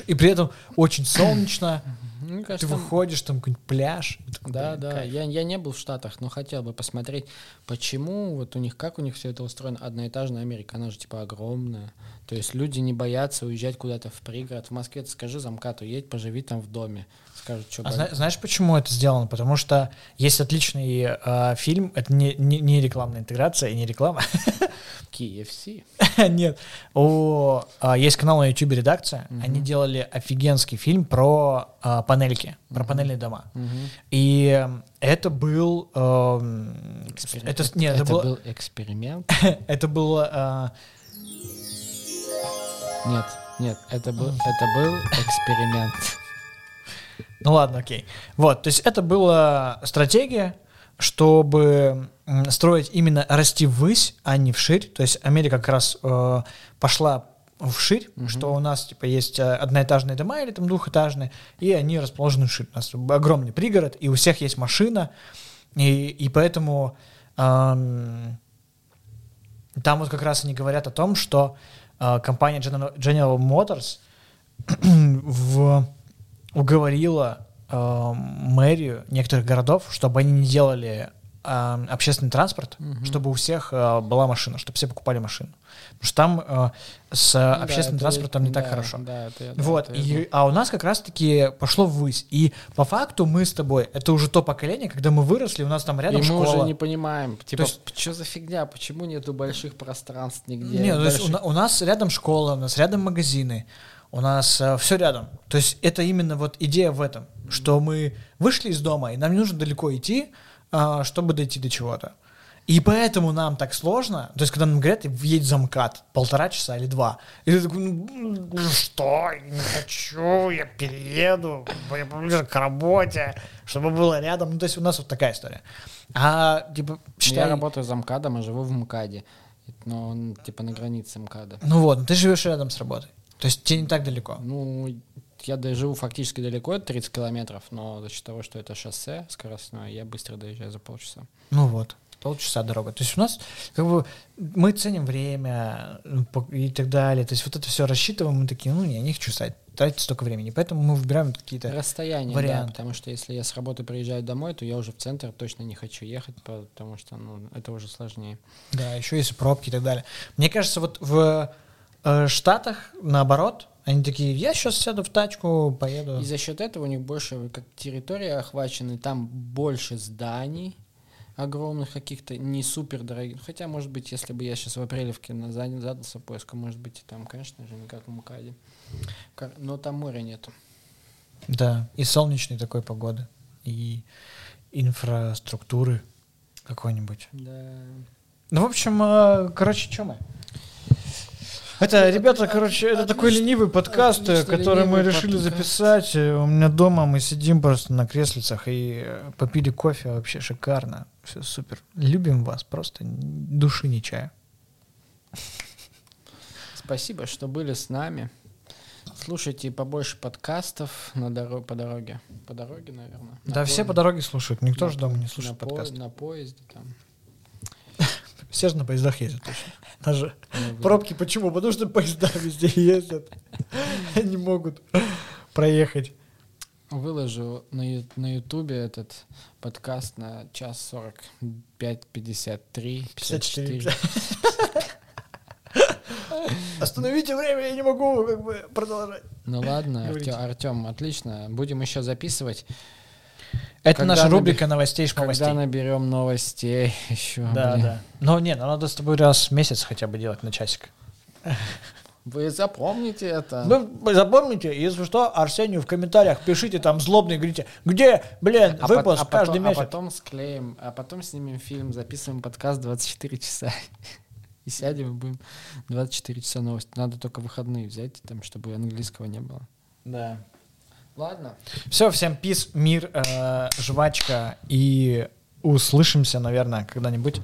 И при этом очень солнечно, Мне Ты кажется, там- выходишь, там какой-нибудь пляж. такой, Да, блин, да. кайф. Я, я не был в Штатах, но хотел бы посмотреть, почему вот у них, как у них все это устроено. Одноэтажная Америка, она же типа огромная. То есть люди не боятся уезжать куда-то в пригород. В Москве ты скажи замкату, едь, поживи там в доме. Скажут, что А зна- знаешь, почему это сделано? Потому что есть отличный э, фильм, это не, не, не рекламная интеграция и не реклама. KFC. Нет. У, а, есть канал на YouTube редакция. Они делали офигенский фильм про а, панельки, про панельные дома. Мгм. И это был... Эксперим- это, нет, это, это было- был эксперимент? это было... а, Нет, нет, это был, это был эксперимент. Ну ладно, окей. Вот, то есть это была стратегия, чтобы строить именно расти ввысь, а не вширь. То есть Америка как раз э, пошла вширь, что у нас типа есть э, одноэтажные дома или там двухэтажные, и они расположены вширь. У нас огромный пригород, и у всех есть машина, и, и поэтому ам, там вот как раз они говорят о том, что э, компания General, General Motors в, уговорила э, мэрию некоторых городов, чтобы они не делали э, общественный транспорт, чтобы у всех э, была машина, чтобы все покупали машину. Потому что там э, с Ну да, общественным это- транспортом не так да, хорошо. Да, это я- Вот, это и, а у нас как раз-таки пошло ввысь. И по факту мы с тобой, это уже то поколение, когда мы выросли, у нас там рядом и мы школа. уже не понимаем, типа, есть- что за фигня, почему нету больших пространств нигде? Не, ну, то есть у, больших- у нас рядом школа, у нас рядом магазины, у нас все рядом. То есть это именно вот идея в этом, что мы вышли из дома, и нам не нужно далеко идти, а, чтобы дойти до чего-то. И поэтому нам так сложно. То есть, когда нам говорят, въедь за МКАД полтора часа или два, и ты такой, ну что, я не хочу, я перееду, я поближе к работе, чтобы было рядом. Ну, то есть у нас вот такая история. А, типа, считай... Я работаю за МКАДом, а живу в МКАДе. Но он типа на границе МКАДа. Ну вот, ну ты живешь рядом с работой. То есть тебе не так далеко. Ну, я живу фактически далеко, это 30 километров, но за счет того, что это шоссе скоростное, я быстро доезжаю за полчаса. Ну вот, полчаса дорога. То есть у нас как бы мы ценим время ну, и так далее. То есть вот это все рассчитываем, мы такие, ну не, я не хочу ста- тратить столько времени. Поэтому мы выбираем какие-то... Расстояние, вариант. да, потому что если я с работы приезжаю домой, то я уже в центр точно не хочу ехать, потому что, ну, это уже сложнее. Да, еще есть пробки и так далее. Мне кажется, вот в э, Штатах наоборот, они такие, я сейчас сяду в тачку, поеду. И за счет этого у них больше как территория охвачена, и там больше зданий огромных каких-то, не супер дорогих. Хотя, может быть, если бы я сейчас в Апрелевке на- задался поиском, может быть, и там, конечно же, не как в МКАДе. Ка- Но там моря нету. Да, и солнечной такой погоды, и инфраструктуры какой-нибудь. Да. Ну, в общем, э, короче, что мы? Это, ребята, короче, это такой ленивый подкаст, который мы решили записать. Э, У меня дома мы сидим просто на креслицах и э, попили кофе, вообще шикарно. Все супер. Любим вас, просто души не чая. Спасибо, что были с нами. Слушайте побольше подкастов на доро- по дороге. По дороге, наверное. Да, все по дороге слушают, никто на же дома не на слушает по- подкаст. На поезде там. Все же на поездах ездят точно. Даже Ну, пробки почему? Потому что поезда везде ездят. Они могут проехать. Выложу на, ютубе этот подкаст на час сорок пять пятьдесят три пятьдесят 54. четыре. Остановите время, я не могу как бы продолжать. Ну ладно. Артем, отлично. Будем еще записывать. Это Когда наша наби- рубрика новостей шмовостей. Когда наберем новостей еще. Да, блин. да. Но нет, ну надо с тобой раз в месяц хотя бы делать на часик. Вы запомните это. Вы запомните, если что, Арсению в комментариях пишите там злобно и говорите, где, блин, А выпуск а каждый потом, а месяц. потом склеим, а потом снимем фильм, записываем подкаст 24 часа. И сядем и будем 24 часа новости. Надо только выходные взять, там, чтобы английского не было. Да. Ладно. Все, всем пис, мир, э, жвачка и услышимся, наверное, когда-нибудь